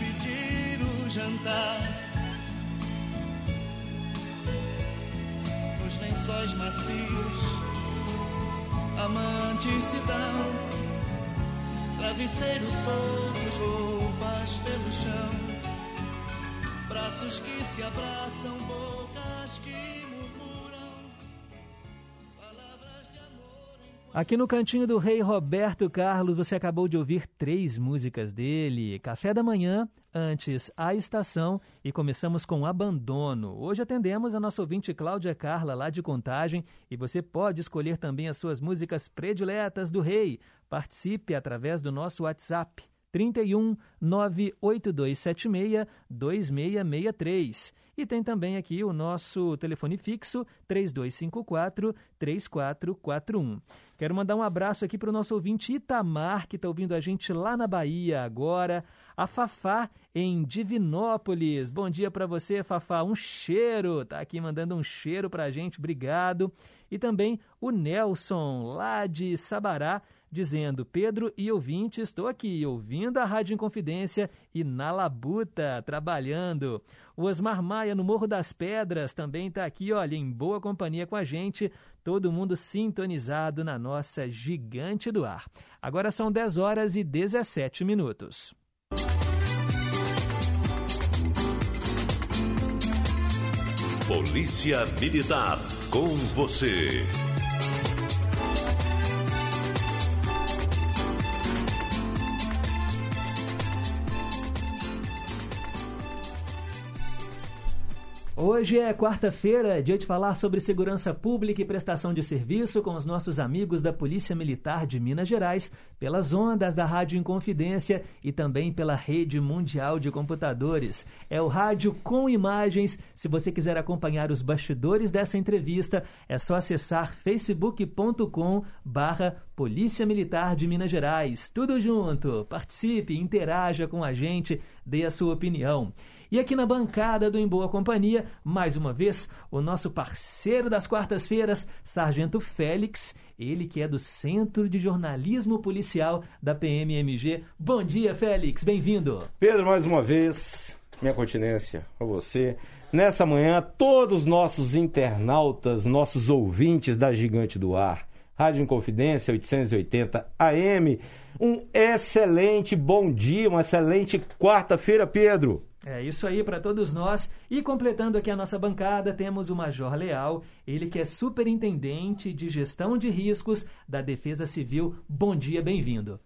[SPEAKER 4] Pedir o jantar. Nos lençóis macios amantes se dão, travesseiros soltos, roupas pelo chão, braços que se abraçam,
[SPEAKER 1] Aqui no cantinho do Rei Roberto Carlos, você acabou de ouvir três músicas dele: Café da Manhã, antes A Estação e começamos com Abandono. Hoje atendemos a nossa ouvinte Cláudia Carla, lá de Contagem, e você pode escolher também as suas músicas prediletas do Rei. Participe através do nosso WhatsApp 31 98276 2663. E tem também aqui o nosso telefone fixo 3254 3441. Quero mandar um abraço aqui para o nosso ouvinte Itamar, que está ouvindo a gente lá na Bahia agora. A Fafá em Divinópolis. Bom dia para você, Fafá. Um cheiro. Tá aqui mandando um cheiro para a gente. Obrigado. E também o Nelson, lá de Sabará, dizendo: Pedro e ouvinte, estou aqui ouvindo a Rádio Inconfidência e na Labuta, trabalhando. O Osmar Maia, no Morro das Pedras, também está aqui, olha, em boa companhia com a gente. Todo mundo sintonizado na nossa gigante do ar. Agora são 10 horas e 17 minutos.
[SPEAKER 29] Polícia Militar, com você.
[SPEAKER 1] Hoje é quarta-feira, dia de falar sobre segurança pública e prestação de serviço com os nossos amigos da Polícia Militar de Minas Gerais, pelas ondas da Rádio Inconfidência e também pela Rede Mundial de Computadores. É o rádio com imagens. Se você quiser acompanhar os bastidores dessa entrevista, é só acessar facebook.com barra Polícia Militar de Minas Gerais. Tudo junto. Participe, interaja com a gente, dê a sua opinião. E aqui na bancada do Em Boa Companhia, mais uma vez, o nosso parceiro das quartas-feiras, Sargento Félix, ele que é do Centro de Jornalismo Policial da PMMG. Bom dia, Félix, bem-vindo.
[SPEAKER 31] Pedro, mais uma vez, minha continência a você. Nessa manhã, todos os nossos internautas, nossos ouvintes da Gigante do Ar, Rádio Inconfidência 880 AM, um excelente bom dia, uma excelente quarta-feira, Pedro.
[SPEAKER 1] É isso aí para todos nós. E completando aqui a nossa bancada, temos o Major Leal, ele que é superintendente de gestão de riscos da Defesa Civil. Bom dia, bem-vindo.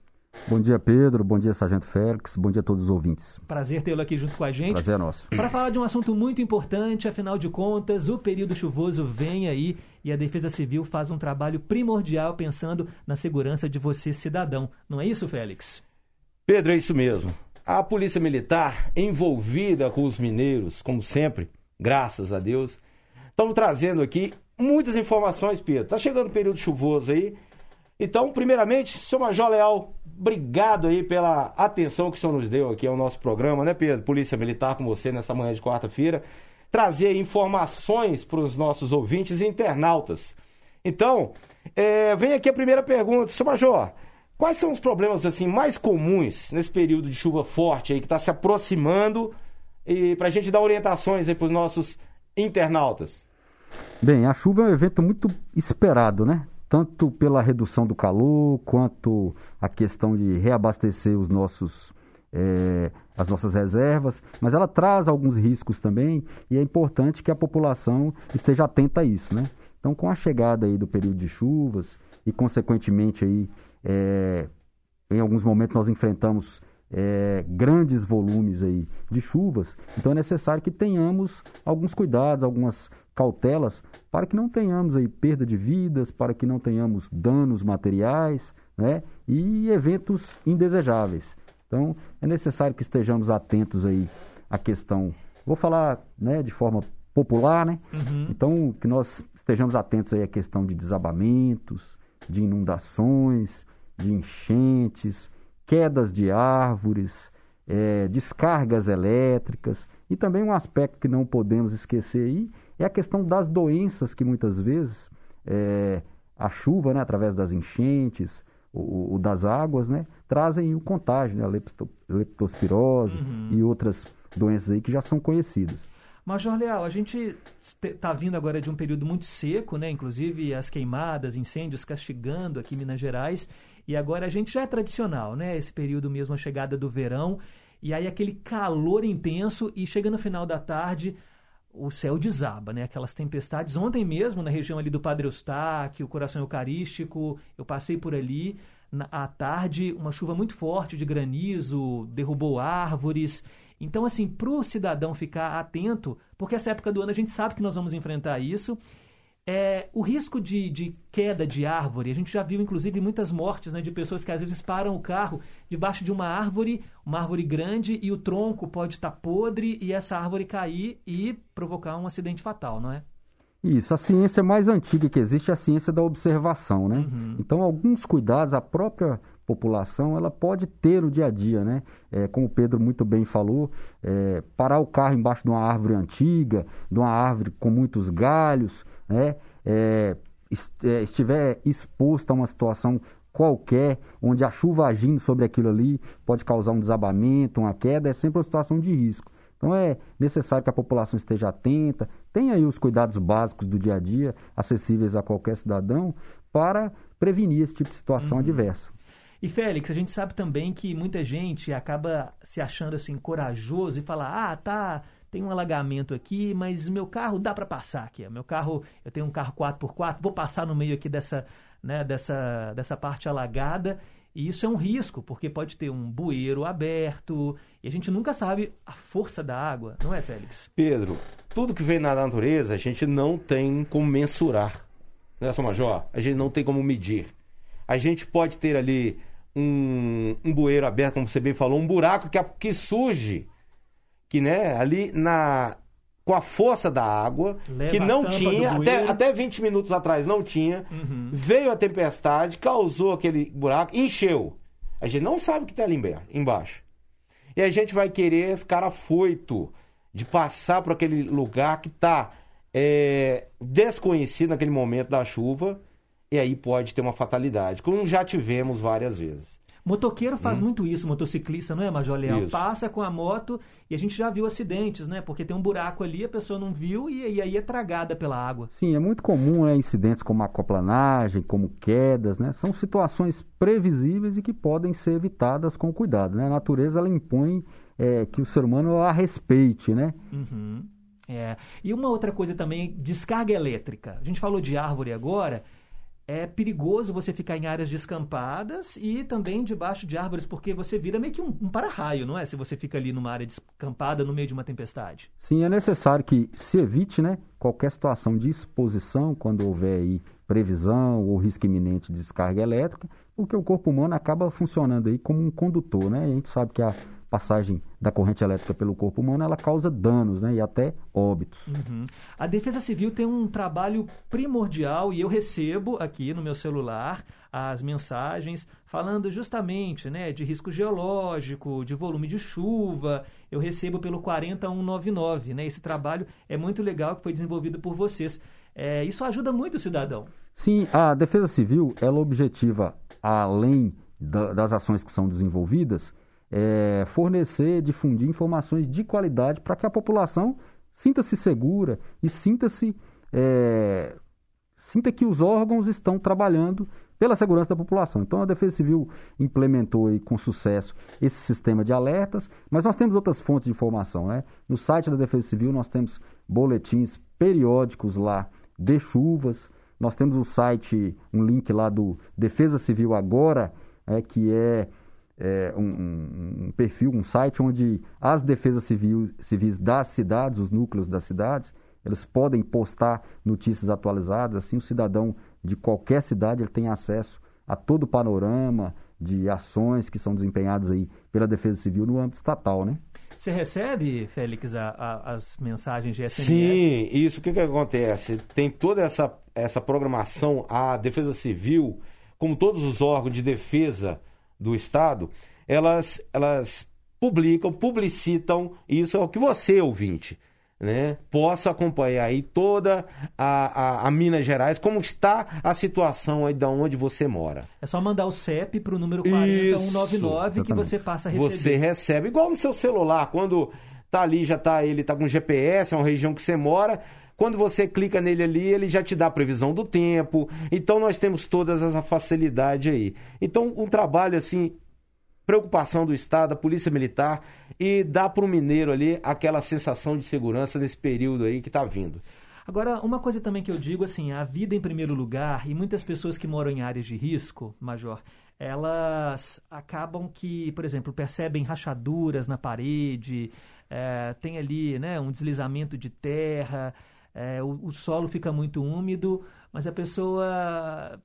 [SPEAKER 32] Bom dia, Pedro. Bom dia, Sargento Félix. Bom dia a todos os ouvintes.
[SPEAKER 1] Prazer tê-lo aqui junto com a gente.
[SPEAKER 32] Prazer é nosso.
[SPEAKER 1] Para falar de um assunto muito importante, afinal de contas, o período chuvoso vem aí e a Defesa Civil faz um trabalho primordial pensando na segurança de você, cidadão. Não é isso, Félix?
[SPEAKER 31] Pedro, é isso mesmo. A Polícia Militar, envolvida com os mineiros, como sempre, graças a Deus, estamos trazendo aqui muitas informações, Pedro. Tá chegando o período chuvoso aí. Então, primeiramente, senhor Major Leal, obrigado aí pela atenção que o senhor nos deu aqui ao nosso programa, né, Pedro? Polícia Militar com você nessa manhã de quarta-feira. Trazer informações para os nossos ouvintes e internautas. Então, é, vem aqui a primeira pergunta. Senhor Major, Quais são os problemas assim mais comuns nesse período de chuva forte aí que está se aproximando e para a gente dar orientações aí para os nossos internautas?
[SPEAKER 32] Bem, a chuva é um evento muito esperado, né? Tanto pela redução do calor quanto a questão de reabastecer os nossos é, as nossas reservas, mas ela traz alguns riscos também e é importante que a população esteja atenta a isso, né? Então, com a chegada aí do período de chuvas e consequentemente aí é, em alguns momentos nós enfrentamos é, grandes volumes aí de chuvas, então é necessário que tenhamos alguns cuidados, algumas cautelas para que não tenhamos aí perda de vidas, para que não tenhamos danos materiais, né, e eventos indesejáveis. Então é necessário que estejamos atentos aí à questão. Vou falar, né, de forma popular, né? Uhum. Então que nós estejamos atentos aí à questão de desabamentos, de inundações, de enchentes, quedas de árvores, é, descargas elétricas e também um aspecto que não podemos esquecer aí é a questão das doenças que muitas vezes é, a chuva, né, através das enchentes, o, o, das águas, né, trazem o contágio, né, a lepto, leptospirose uhum. e outras doenças aí que já são conhecidas.
[SPEAKER 1] Major Leal, a gente está vindo agora de um período muito seco, né? Inclusive as queimadas, incêndios castigando aqui em Minas Gerais. E agora a gente já é tradicional, né? Esse período mesmo, a chegada do verão. E aí aquele calor intenso e chega no final da tarde, o céu desaba, né? Aquelas tempestades. Ontem mesmo, na região ali do Padre Eustáquio, o Coração Eucarístico, eu passei por ali. Na, à tarde, uma chuva muito forte de granizo, derrubou árvores. Então, assim, para o cidadão ficar atento, porque essa época do ano a gente sabe que nós vamos enfrentar isso, é, o risco de, de, queda de árvore, a gente já viu inclusive muitas mortes né, de pessoas que às vezes param o carro debaixo de uma árvore, uma árvore grande, e o tronco pode estar tá podre e essa árvore cair e provocar um acidente fatal, não é?
[SPEAKER 32] Isso, a ciência mais antiga que existe é a ciência da observação, né? Uhum. Então, alguns cuidados, a própria população, ela pode ter no dia a dia, né? É, como o Pedro muito bem falou, é, parar o carro embaixo de uma árvore antiga, de uma árvore com muitos galhos, né? É, é estiver exposto a uma situação qualquer, onde a chuva agindo sobre aquilo ali pode causar um desabamento, uma queda, é sempre uma situação de risco. Então é necessário que a população esteja atenta, tenha aí os cuidados básicos do dia a dia, acessíveis a qualquer cidadão, para prevenir esse tipo de situação uhum. adversa.
[SPEAKER 1] E Félix, a gente sabe também que muita gente acaba se achando assim corajoso e fala: "Ah, tá, tem um alagamento aqui, mas meu carro dá para passar aqui. Meu carro, eu tenho um carro 4x4, vou passar no meio aqui dessa, né, dessa, dessa parte alagada. E isso é um risco, porque pode ter um bueiro aberto e a gente nunca sabe a força da água, não é, Félix?
[SPEAKER 31] Pedro, tudo que vem na natureza, a gente não tem como mensurar. Né, Major? A gente não tem como medir. A gente pode ter ali um, um bueiro aberto, como você bem falou, um buraco que, que surge, que né, ali na com a força da água,
[SPEAKER 1] Leva
[SPEAKER 31] que não tinha, até, até 20 minutos atrás não tinha,
[SPEAKER 1] Uhum.
[SPEAKER 31] veio a tempestade, causou aquele buraco, encheu. A gente não sabe o que está ali emba- embaixo. E a gente vai querer ficar afoito de passar por aquele lugar que está desconhecido naquele momento da chuva, e aí pode ter uma fatalidade, como já tivemos várias vezes.
[SPEAKER 1] Motoqueiro faz muito isso, motociclista, não é, Major Leal?
[SPEAKER 31] Hum. Isso.
[SPEAKER 1] Passa com a moto e a gente já viu acidentes, né? Porque tem um buraco ali, a pessoa não viu e, e aí é tragada pela água.
[SPEAKER 32] Sim, é muito comum né, incidentes como aquaplanagem, como quedas, né? São situações previsíveis e que podem ser evitadas com cuidado, né? A natureza ela impõe é, que o ser humano a respeite, né?
[SPEAKER 1] Uhum. É. E uma outra coisa também, descarga elétrica. A gente falou de árvore agora. É perigoso você ficar em áreas descampadas e também debaixo de árvores, porque você vira meio que um, um para-raio, não é? Se você fica ali numa área descampada no meio de uma tempestade.
[SPEAKER 32] Sim, é necessário que se evite, né, qualquer situação de exposição quando houver aí previsão ou risco iminente de descarga elétrica, porque o corpo humano acaba funcionando aí como um condutor, né? A gente sabe que a passagem da corrente elétrica pelo corpo humano ela causa danos, né, e até óbitos.
[SPEAKER 1] Uhum. A Defesa Civil tem um trabalho primordial e eu recebo aqui no meu celular as mensagens falando justamente né, de risco geológico, de volume de chuva. Eu recebo pelo 40199. Né? Esse trabalho é muito legal que foi desenvolvido por vocês. É, isso ajuda muito o cidadão.
[SPEAKER 32] Sim, a Defesa Civil, ela objetiva, além da- das ações que são desenvolvidas, é, fornecer, difundir informações de qualidade para que a população sinta-se segura e sinta-se é, sinta que os órgãos estão trabalhando pela segurança da população. Então a Defesa Civil implementou aí, com sucesso esse sistema de alertas, mas nós temos outras fontes de informação. Né? No site da Defesa Civil nós temos boletins periódicos lá de chuvas, nós temos o site, um link lá do Defesa Civil Agora, é, que é, é, um, um- um perfil, um site onde as defesas civil, civis das cidades, os núcleos das cidades, eles podem postar notícias atualizadas, assim o cidadão de qualquer cidade ele tem acesso a todo o panorama de ações que são desempenhadas aí pela Defesa Civil no âmbito estatal, né?
[SPEAKER 1] Você recebe, Félix, a- a- as mensagens de SMS?
[SPEAKER 31] Sim, isso. O que, que acontece? Tem toda essa, essa programação, a Defesa Civil, como todos os órgãos de defesa do Estado, elas, elas publicam, publicitam, isso é o que você, ouvinte, né, possa acompanhar aí toda a, a, a Minas Gerais, como está a situação aí da onde você mora.
[SPEAKER 1] É só mandar o CEP para o número
[SPEAKER 31] Isso,
[SPEAKER 1] 40199 que você passa a receber.
[SPEAKER 31] Você recebe, igual no seu celular, quando tá ali, já tá, ele tá com GPS, é uma região que você mora, quando você clica nele ali, ele já te dá a previsão do tempo. Então nós temos todas essa facilidade aí. Então, um trabalho assim, preocupação do Estado, da Polícia Militar e dá para o mineiro ali aquela sensação de segurança nesse período aí que tá vindo.
[SPEAKER 1] Agora, uma coisa também que eu digo, assim, a vida em primeiro lugar, e muitas pessoas que moram em áreas de risco, Major, elas acabam que, por exemplo, percebem rachaduras na parede, eh, tem ali né, um deslizamento de terra, eh, o, o solo fica muito úmido, mas a pessoa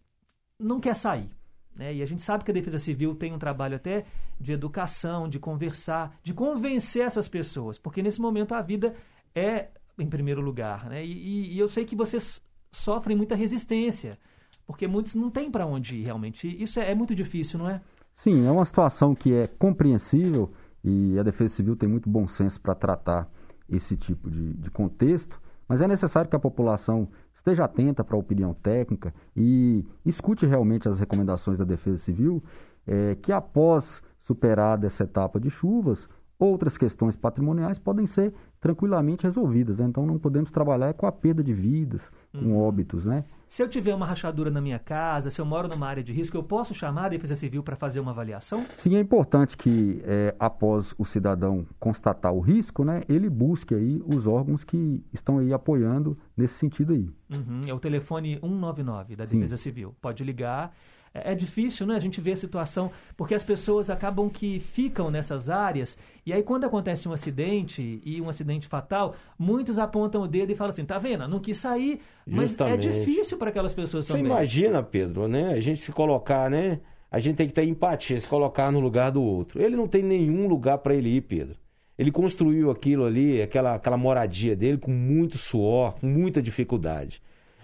[SPEAKER 1] não quer sair. Né? E a gente sabe que a Defesa Civil tem um trabalho até de educação, de conversar, de convencer essas pessoas, porque nesse momento a vida é em primeiro lugar. Né? E, e- e eu sei que vocês sofrem muita resistência, porque muitos não têm para onde ir realmente. Isso é, é muito difícil, não é?
[SPEAKER 32] Sim, é uma situação que é compreensível e a Defesa Civil tem muito bom senso para tratar esse tipo de, de contexto, mas é necessário que a população esteja atenta para a opinião técnica e escute realmente as recomendações da Defesa Civil, eh, que após superada essa etapa de chuvas, outras questões patrimoniais podem ser tranquilamente resolvidas. né? Então não podemos trabalhar com a perda de vidas, com óbitos, né?
[SPEAKER 1] Se eu tiver uma rachadura na minha casa, se eu moro numa área de risco, eu posso chamar a Defesa Civil para fazer uma avaliação?
[SPEAKER 32] Sim, é importante que eh, após o cidadão constatar o risco, né, ele busque aí os órgãos que estão aí apoiando nesse sentido aí.
[SPEAKER 1] Uhum, é o telefone 199 da
[SPEAKER 32] Sim.
[SPEAKER 1] Defesa Civil. Pode ligar. É, é difícil, né? A gente vê a situação, porque as pessoas acabam que ficam nessas áreas, e aí quando acontece um acidente, e um acidente fatal, muitos apontam o dedo e falam assim, tá vendo? Não quis sair, mas
[SPEAKER 31] Justamente.
[SPEAKER 1] é difícil para aquelas pessoas
[SPEAKER 31] Você
[SPEAKER 1] também.
[SPEAKER 31] imagina, Pedro, né? A gente se colocar, né? A gente tem que ter empatia, se colocar no lugar do outro. Ele não tem nenhum lugar para ele ir, Pedro. Ele construiu aquilo ali, aquela, aquela moradia dele com muito suor, com muita dificuldade.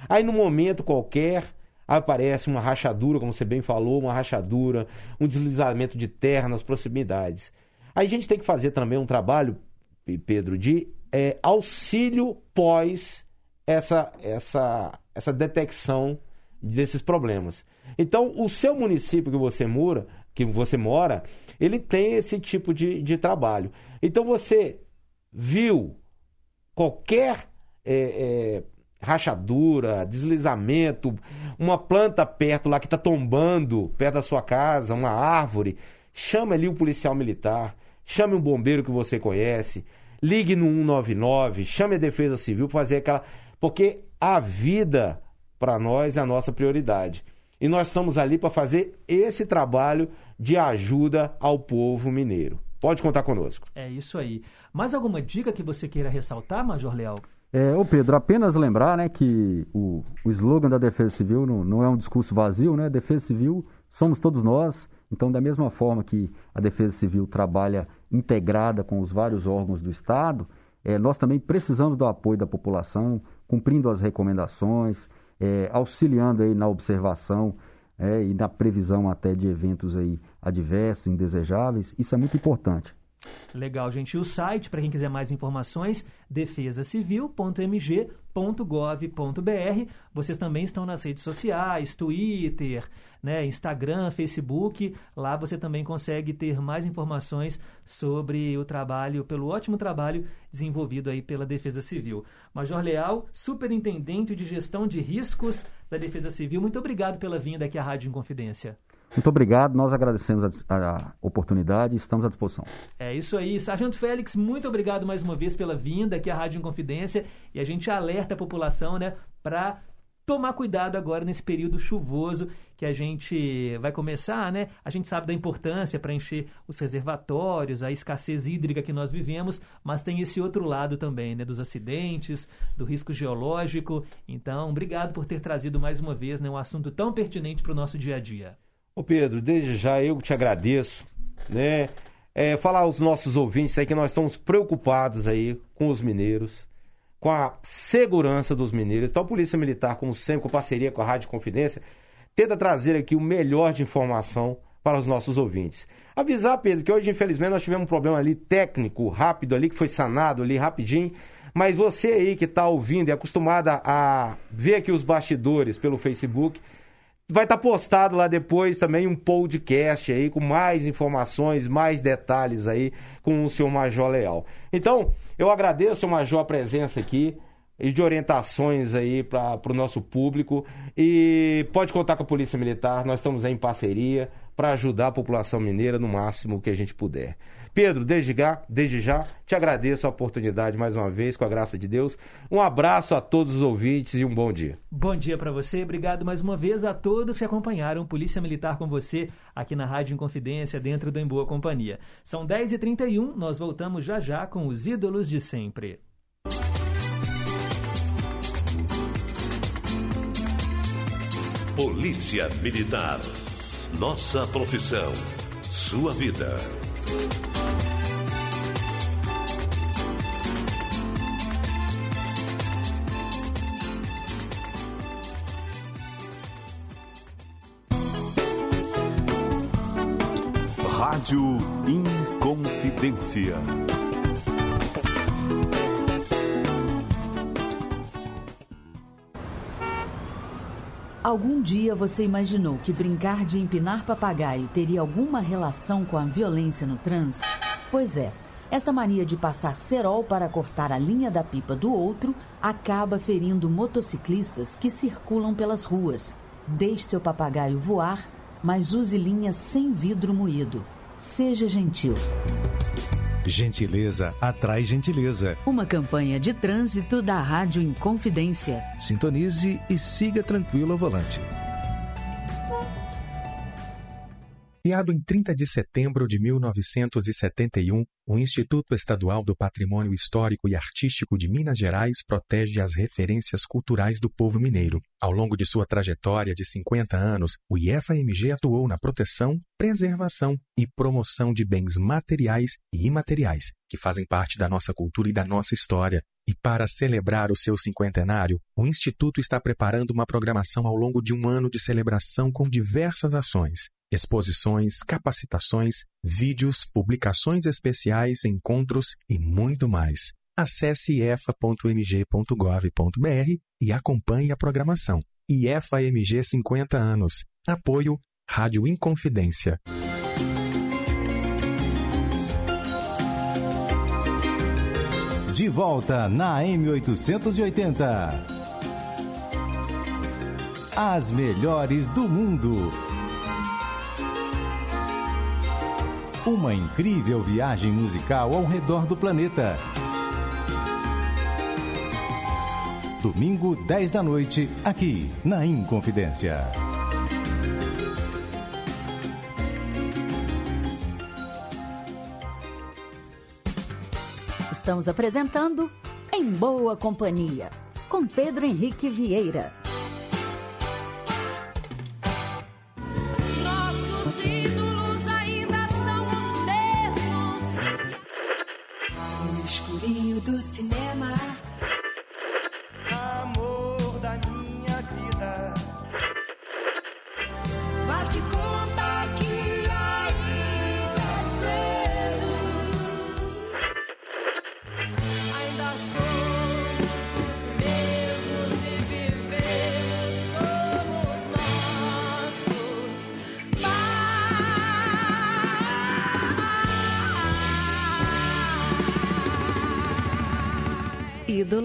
[SPEAKER 31] Aí, no momento qualquer, aparece uma rachadura, como você bem falou, uma rachadura, um deslizamento de terra nas proximidades. A gente tem que fazer também um trabalho, Pedro, de é, auxílio pós essa, essa, essa detecção desses problemas. Então, o seu município que você mora, que você mora, ele tem esse tipo de, de trabalho. Então, você viu qualquer é, é, rachadura, deslizamento, uma planta perto lá que está tombando perto da sua casa, uma árvore, chame ali o policial militar, chame um bombeiro que você conhece, ligue no 199, chame a Defesa Civil para fazer aquela. Porque a vida, para nós, é a nossa prioridade. E nós estamos ali para fazer esse trabalho de ajuda ao povo mineiro. Pode contar conosco.
[SPEAKER 1] É isso aí. Mais alguma dica que você queira ressaltar, Major Leal?
[SPEAKER 32] É, ô Pedro, apenas lembrar né, que o, o slogan da Defesa Civil não, não é um discurso vazio, né? Defesa Civil somos todos nós. Então, da mesma forma que a Defesa Civil trabalha integrada com os vários órgãos do Estado, é, nós também precisamos do apoio da população, cumprindo as recomendações, é, auxiliando aí na observação é, e na previsão até de eventos aí adversos, indesejáveis. Isso é muito importante.
[SPEAKER 1] Legal, gente. E o site, para quem quiser mais informações, defesacivil.mg.gov.br. Vocês também estão nas redes sociais, Twitter, né, Instagram, Facebook. Lá você também consegue ter mais informações sobre o trabalho, pelo ótimo trabalho desenvolvido aí pela Defesa Civil. Major Leal, Superintendente de Gestão de Riscos da Defesa Civil, muito obrigado pela vinda aqui à Rádio Inconfidência.
[SPEAKER 32] Muito obrigado, nós agradecemos a, a oportunidade e estamos à disposição.
[SPEAKER 1] É isso aí. Sargento Félix, muito obrigado mais uma vez pela vinda aqui à Rádio Inconfidência e a gente alerta a população, né, para tomar cuidado agora nesse período chuvoso que a gente vai começar, né? A gente sabe da importância para encher os reservatórios, a escassez hídrica que nós vivemos, mas tem esse outro lado também, né? Dos acidentes, do risco geológico. Então, obrigado por ter trazido mais uma vez né, um assunto tão pertinente para o nosso dia a dia.
[SPEAKER 31] Ô Pedro, desde já eu te agradeço, né? É, falar aos nossos ouvintes aí que nós estamos preocupados aí com os mineiros, com a segurança dos mineiros. Então a Polícia Militar, como sempre, com parceria com a Rádio Confidência, tenta trazer aqui o melhor de informação para os nossos ouvintes. Avisar, Pedro, que hoje, infelizmente, nós tivemos um problema ali técnico, rápido ali, que foi sanado ali rapidinho. Mas você aí que está ouvindo e é acostumada a ver aqui os bastidores pelo Facebook, Vai estar postado lá depois também um podcast aí com mais informações, mais detalhes aí com o senhor Major Leal. Então, eu agradeço, Major, a presença aqui e de orientações aí para o nosso público. E pode contar com a Polícia Militar, nós estamos aí em parceria para ajudar a população mineira no máximo que a gente puder. Pedro, desde já, desde já, te agradeço a oportunidade mais uma vez, com a graça de Deus. Um abraço a todos os ouvintes e um bom dia.
[SPEAKER 1] Bom dia para você, obrigado mais uma vez a todos que acompanharam Polícia Militar com você aqui na Rádio Inconfidência, dentro do Em Boa Companhia. São 10h31, nós voltamos já já com os ídolos de sempre.
[SPEAKER 29] Polícia Militar. Nossa profissão. Sua vida.
[SPEAKER 33] Rádio Inconfidência.
[SPEAKER 28] Algum dia você imaginou que brincar de empinar papagaio teria alguma relação com a violência no trânsito? Pois é, essa mania de passar cerol para cortar a linha da pipa do outro acaba ferindo motociclistas que circulam pelas ruas. Deixe seu papagaio voar, mas use linhas sem vidro moído. Seja gentil.
[SPEAKER 6] Gentileza atrai gentileza.
[SPEAKER 28] Uma campanha de trânsito da Rádio Inconfidência.
[SPEAKER 6] Sintonize e siga tranquilo ao volante.
[SPEAKER 34] Criado em 30 de setembro de 1971, o Instituto Estadual do Patrimônio Histórico e Artístico de Minas Gerais protege as referências culturais do povo mineiro. Ao longo de sua trajetória de 50 anos, o IFAMG atuou na proteção, preservação e promoção de bens materiais e imateriais que fazem parte da nossa cultura e da nossa história. E para celebrar o seu cinquentenário, o Instituto está preparando uma programação ao longo de um ano de celebração com diversas ações exposições, capacitações, vídeos, publicações especiais, encontros e muito mais. Acesse efa.mg.gov.br e acompanhe a programação. IEFA MG 50 anos. Apoio Rádio Inconfidência.
[SPEAKER 6] De volta na M880. As melhores do mundo. Uma incrível viagem musical ao redor do planeta. Domingo, 10 da noite, aqui na Inconfidência.
[SPEAKER 10] Estamos apresentando Em Boa Companhia, com Pedro Henrique Vieira.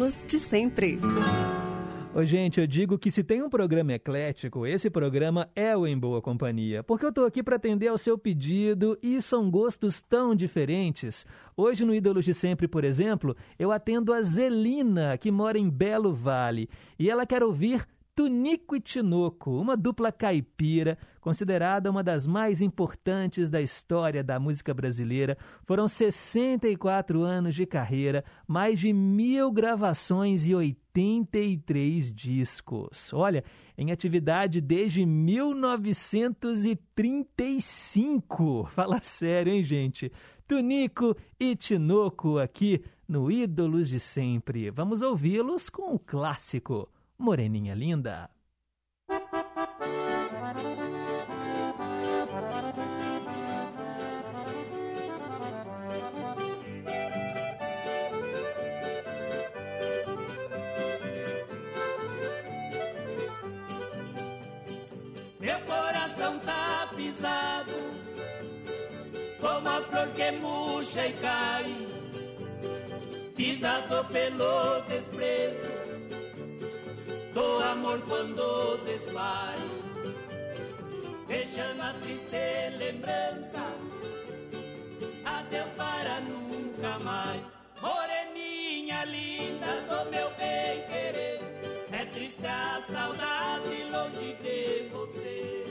[SPEAKER 35] De
[SPEAKER 36] sempre.
[SPEAKER 1] Ô, gente, eu digo que se tem um programa eclético, esse programa é o Em Boa Companhia, porque eu tô aqui para atender ao seu pedido e são gostos tão diferentes. Hoje no Ídolos de Sempre, por exemplo, eu atendo a Zelina, que mora em Belo Vale, e ela quer ouvir Tunico e Tinoco, uma dupla caipira, considerada uma das mais importantes da história da música brasileira. Foram 64 anos de carreira, mais de mil gravações e 83 discos. Olha, em atividade desde 1935. Fala sério, hein, gente? Tunico e Tinoco aqui no Ídolos de Sempre. Vamos ouvi-los com o clássico. Moreninha Linda.
[SPEAKER 35] Meu coração tá pisado Como a flor que murcha e cai Pisado pelo desprezo Do amor quando desfaz Deixando a triste lembrança. Adeus para nunca mais. Moreninha linda do meu bem querer. É triste a saudade longe de você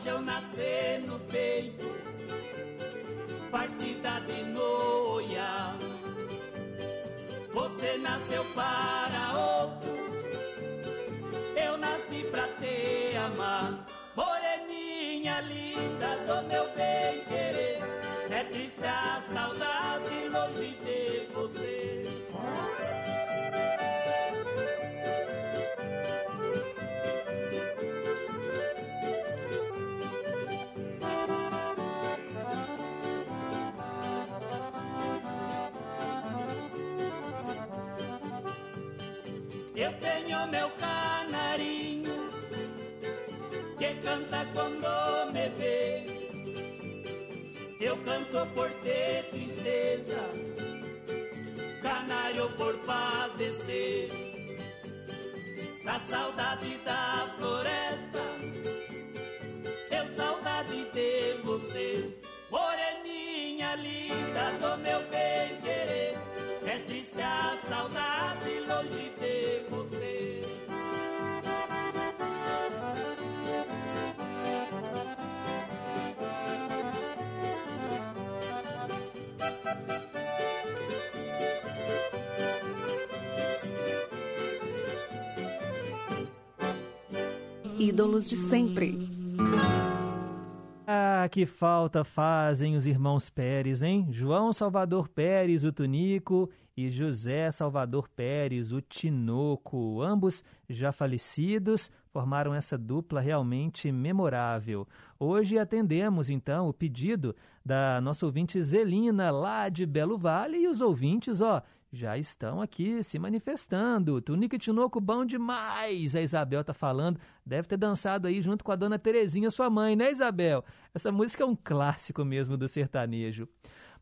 [SPEAKER 35] paixão nascer no peito Faz cidade no olhar Você nasceu para outro Eu nasci pra te amar. Moreninha linda do meu bem querer É triste a saudade longe de você canta quando me vê. Eu canto por ter tristeza
[SPEAKER 4] eu por padecer da saudade da floresta, eu saudade de você, moreninha linda do meu bem querer. É triste a saudade longe de você.
[SPEAKER 36] Ídolos de sempre.
[SPEAKER 1] Ah, que falta fazem os irmãos Pérez, hein? João Salvador Pérez, o Tunico, e José Salvador Pérez, o Tinoco. Ambos já falecidos, formaram essa dupla realmente memorável. Hoje atendemos, então, o pedido da nossa ouvinte Zelina, lá de Belo Vale, e os ouvintes, ó, já estão aqui se manifestando. Tunico e Tinoco, bom demais! A Isabel tá falando. Deve ter dançado aí junto com a dona Terezinha, sua mãe, né, Isabel? Essa música é um clássico mesmo do sertanejo.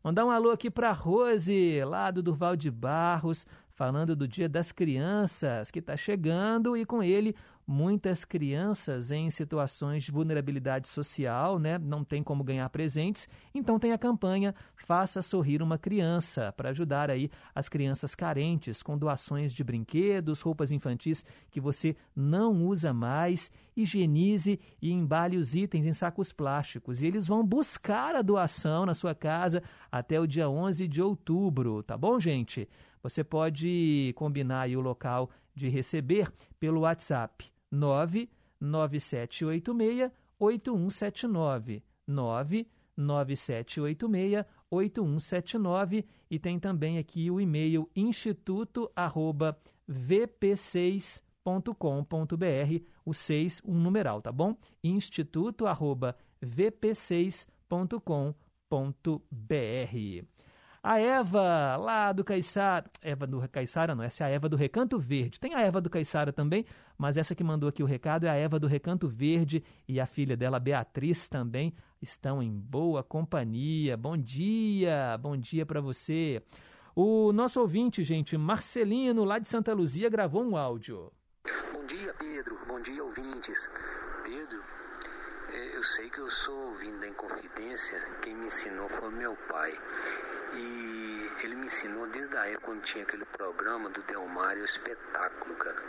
[SPEAKER 1] Mandar um alô aqui para Rose, lá do Durval de Barros, falando do Dia das Crianças, que está chegando, e com ele muitas crianças em situações de vulnerabilidade social, né? Não tem como ganhar presentes, então tem a campanha Faça Sorrir uma Criança, para ajudar aí as crianças carentes com doações de brinquedos, roupas infantis que você não usa mais, higienize e embale os itens em sacos plásticos. E eles vão buscar a doação na sua casa até o dia 11 de outubro, tá bom, gente? Você pode combinar o local de receber pelo WhatsApp 99786 8179 99786 8179 e tem também aqui o e-mail instituto@vp6.com.br, o 6 um numeral, tá bom? instituto@vp6.com.br. A Eva, lá do Caiçara. Eva do Caiçara, não, essa é a Eva do Recanto Verde. Tem a Eva do Caiçara também, mas essa que mandou aqui o recado é a Eva do Recanto Verde e a filha dela, Beatriz, também estão em boa companhia. Bom dia, bom dia para você. O nosso ouvinte, gente, Marcelino, lá de Santa Luzia, gravou um áudio.
[SPEAKER 37] Bom dia, Pedro. Bom dia, ouvintes. Pedro, eu sei que eu sou ouvindo da Inconfidência. Quem me ensinou foi meu pai. E ele me ensinou desde a época quando tinha aquele programa do Delmário, o espetáculo, cara.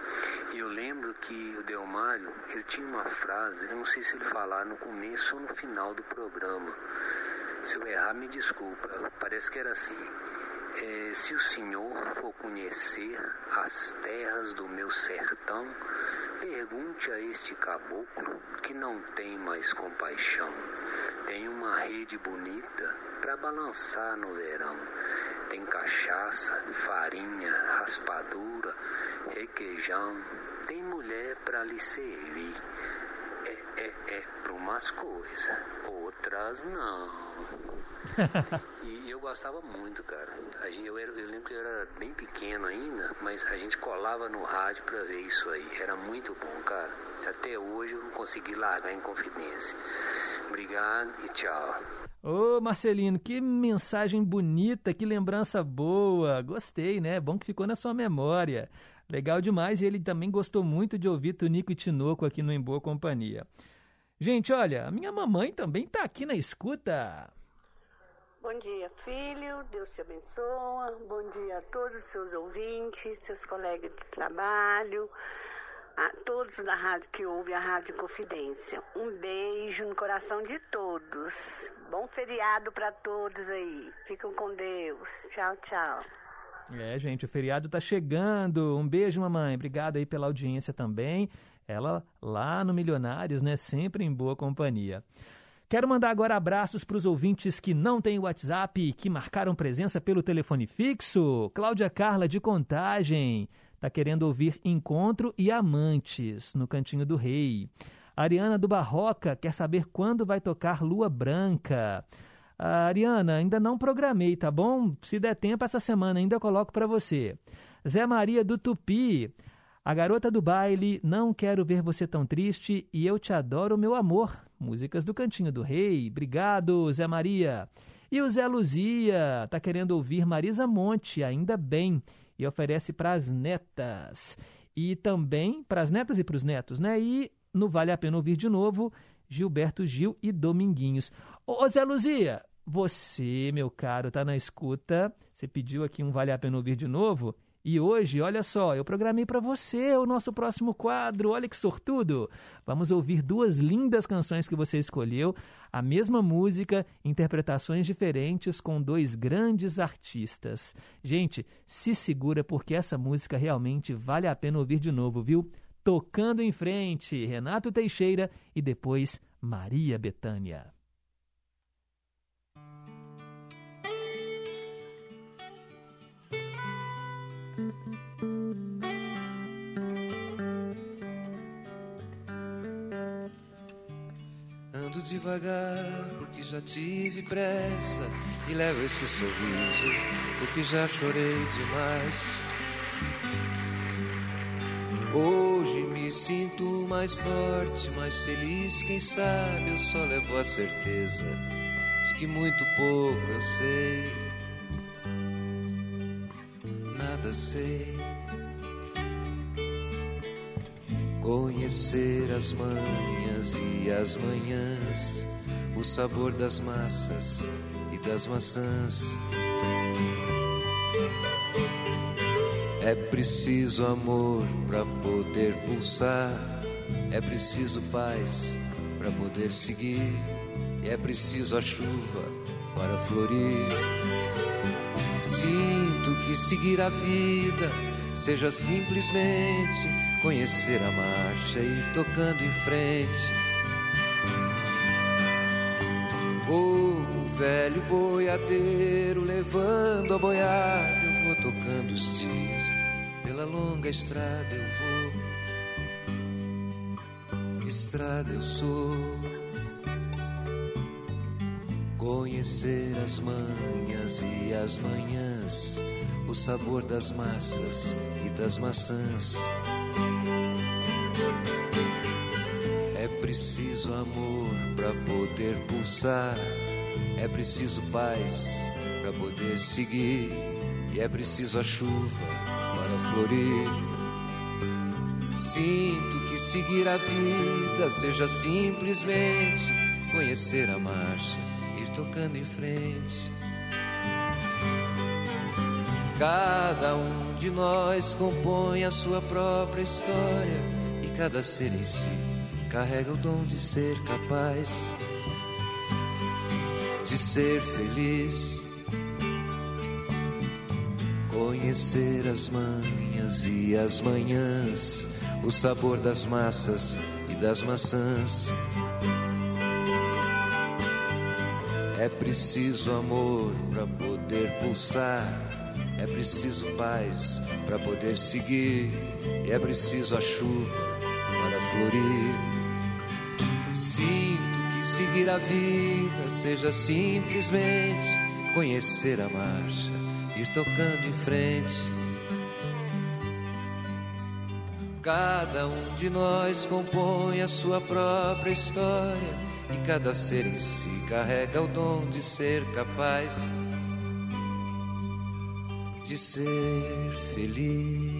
[SPEAKER 37] E eu lembro que o Delmário, ele tinha uma frase, eu não sei se ele falar no começo ou no final do programa. Se eu errar, me desculpa. Parece que era assim. É, se o senhor for conhecer as terras do meu sertão, pergunte a este caboclo que não tem mais compaixão. Tem uma rede bonita para balançar no verão. Tem cachaça, farinha, raspadura, requeijão. Tem mulher para lhe servir. É, é, é para umas coisas, outras não. e eu gostava muito, cara. Eu, era, eu lembro que eu era bem pequeno ainda, mas a gente colava no rádio para ver isso aí. Era muito bom, cara. Até hoje eu não consegui largar em confidência. Obrigado e tchau.
[SPEAKER 1] Ô Marcelino, que mensagem bonita, que lembrança boa. Gostei, né? Bom que ficou na sua memória. Legal demais e ele também gostou muito de ouvir Tunico e Tinoco aqui no Em Boa Companhia. Gente, olha, a minha mamãe também tá aqui na escuta.
[SPEAKER 38] Bom dia, filho. Deus te abençoa. Bom dia a todos os seus ouvintes, seus colegas de trabalho, a todos da rádio que ouvem a Rádio Confidência. Um beijo no coração de todos. Bom feriado para todos aí. Ficam com Deus. Tchau, tchau.
[SPEAKER 1] É, gente, o feriado tá chegando. Um beijo, mamãe. Obrigado aí pela audiência também. Ela lá no Milionários, né? Sempre em boa companhia. Quero mandar agora abraços para os ouvintes que não têm WhatsApp e que marcaram presença pelo telefone fixo. Cláudia Carla de Contagem está querendo ouvir Encontro e Amantes no Cantinho do Rei. Ariana do Barroca quer saber quando vai tocar Lua Branca. Ah, Ariana, ainda não programei, tá bom? Se der tempo essa semana ainda coloco para você. Zé Maria do Tupi. A garota do baile, não quero ver você tão triste e eu te adoro, meu amor. Músicas do Cantinho do Rei. Obrigado, Zé Maria. E o Zé Luzia tá querendo ouvir Marisa Monte, ainda bem. e oferece para as netas. E também para as netas e para os netos, né? E no Vale a Pena Ouvir de Novo, Gilberto Gil e Dominguinhos. Ô, Zé Luzia, você, meu caro, tá na escuta. Você pediu aqui um Vale a Pena Ouvir de Novo. E hoje, olha só, eu programei para você o nosso próximo quadro. Olha que sortudo! Vamos ouvir duas lindas canções que você escolheu, a mesma música, interpretações diferentes com dois grandes artistas. Gente, se segura porque essa música realmente vale a pena ouvir de novo, viu? Tocando em frente, Renato Teixeira e depois Maria Bethânia.
[SPEAKER 39] Devagar porque já tive pressa e levo esse sorriso porque já chorei demais. Hoje me sinto mais forte, mais feliz. Quem sabe eu só levo a certeza de que muito pouco eu sei. Nada sei. Conhecer as manhas e as manhãs, o sabor das massas e das maçãs. É preciso amor para poder pulsar, é preciso paz para poder seguir, e é preciso a chuva para florir. Sinto que seguir a vida seja simplesmente conhecer a marcha e ir tocando em frente. Velho boiadeiro levando a boiada, eu vou tocando os dias. Pela longa estrada eu vou, estrada eu sou. Conhecer as manhas e as manhãs, o sabor das massas e das maçãs. É preciso amor para poder pulsar, é preciso paz para poder seguir, e é preciso a chuva para florir. Sinto que seguir a vida seja simplesmente conhecer a marcha, ir tocando em frente. Cada um de nós compõe a sua própria história e cada ser em si carrega o dom de ser capaz de ser feliz. Conhecer as manhas e as manhãs, o sabor das massas e das maçãs. É preciso amor para poder pulsar, é preciso paz para poder seguir, é preciso a chuva para florir. Que seguir a vida seja simplesmente conhecer a marcha, ir tocando em frente. Cada um de nós compõe a sua própria história e cada ser em si carrega o dom de ser capaz de ser feliz.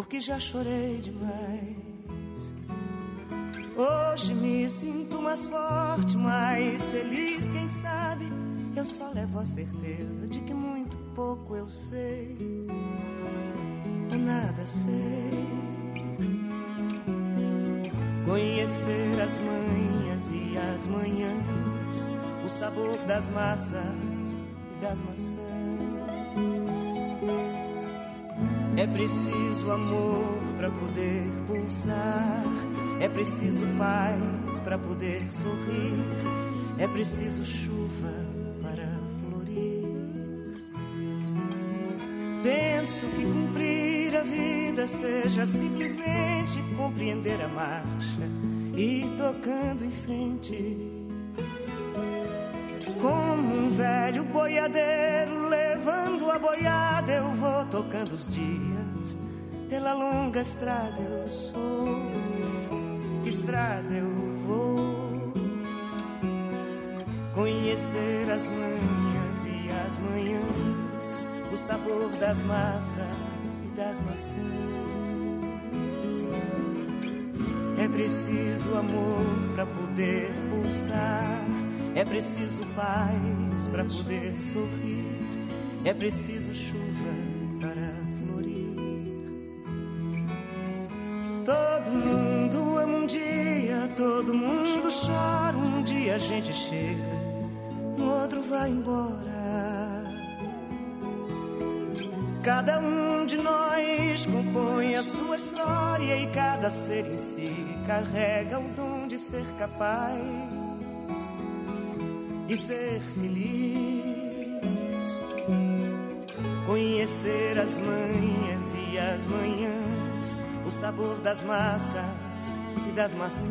[SPEAKER 30] Porque já chorei demais. Hoje me sinto mais forte, mais feliz, quem sabe? Eu só levo a certeza de que muito pouco eu sei. Nada sei. Conhecer as manhas e as manhãs, o sabor das massas e das maçãs. É preciso amor para poder pulsar. É preciso paz para poder sorrir. É preciso chuva para florir. Penso que cumprir a vida seja simplesmente compreender a marcha e ir tocando em frente. Como um velho boiadeiro levando a boiada, eu vou tocando os dias. Pela longa estrada eu sou, estrada eu vou. Conhecer as manhãs e as manhãs, o sabor das massas e das maçãs. É preciso amor para poder pulsar. É preciso paz para poder sorrir. É preciso chuva para florir. Todo mundo ama um dia, todo mundo chora. Um dia a gente chega, no outro vai embora. Cada um de nós compõe a sua história e cada ser em si carrega o dom de ser capaz e ser feliz. Conhecer as manhas e as manhãs, o sabor das massas e das maçãs.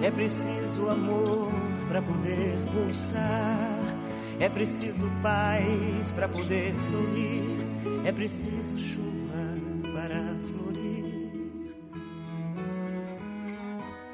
[SPEAKER 30] É preciso amor para poder pulsar. É preciso paz para poder sorrir. É preciso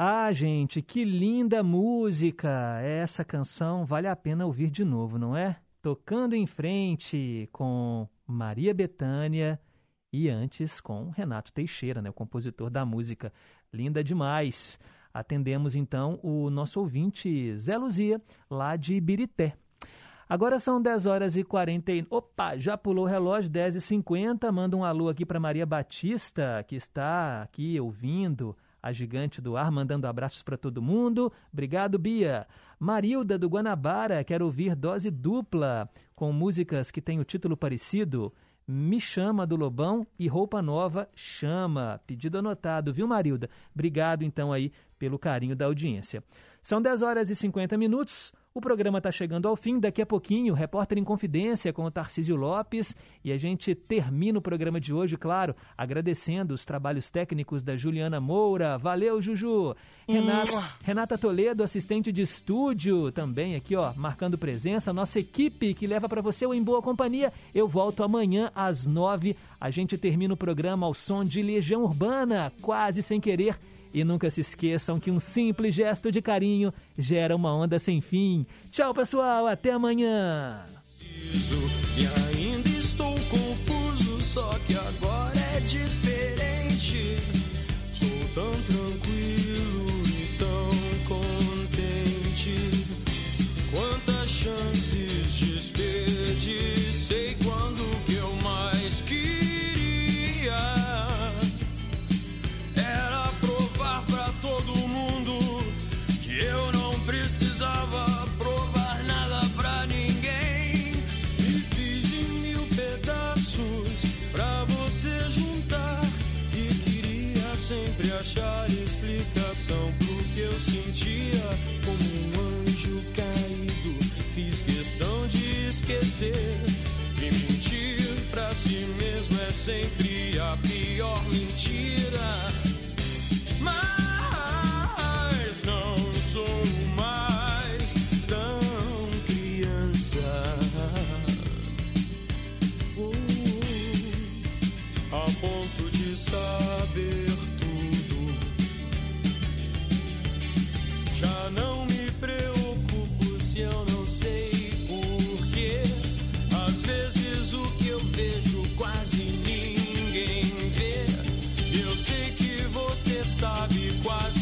[SPEAKER 1] Ah, gente, que linda música! Essa canção vale a pena ouvir de novo, não é? Tocando em frente com Maria Bethânia e antes com Renato Teixeira, né, o compositor da música. Linda demais! Atendemos então o nosso ouvinte Zé Luzia, lá de Ibirité. Agora são 10 horas e 40. E... Opa, já pulou o relógio, 10 e 50. Manda um alô aqui para Maria Batista, que está aqui ouvindo a gigante do ar, mandando abraços para todo mundo. Obrigado, Bia. Marilda do Guanabara, quer ouvir dose dupla com músicas que têm o título parecido. Me Chama do Lobão e Roupa Nova Chama. Pedido anotado, viu, Marilda? Obrigado, então, aí, pelo carinho da audiência. São 10 horas e 50 minutos. O programa está chegando ao fim. Daqui a pouquinho, Repórter em Confidência com o Tarcísio Lopes. E a gente termina o programa de hoje, claro, agradecendo os trabalhos técnicos da Juliana Moura. Valeu, Juju! Renata, Renata Toledo, assistente de estúdio, também aqui, ó, marcando presença. Nossa equipe que leva para você o Em Boa Companhia. Eu volto amanhã às nove. A gente termina o programa ao som de Legião Urbana, quase sem querer. E nunca se esqueçam que um simples gesto de carinho gera uma onda sem fim. Tchau, pessoal. Até amanhã.
[SPEAKER 40] E ainda estou confuso, só que agora é diferente. Esquecer e mentir pra si mesmo é sempre a pior mentira. Com a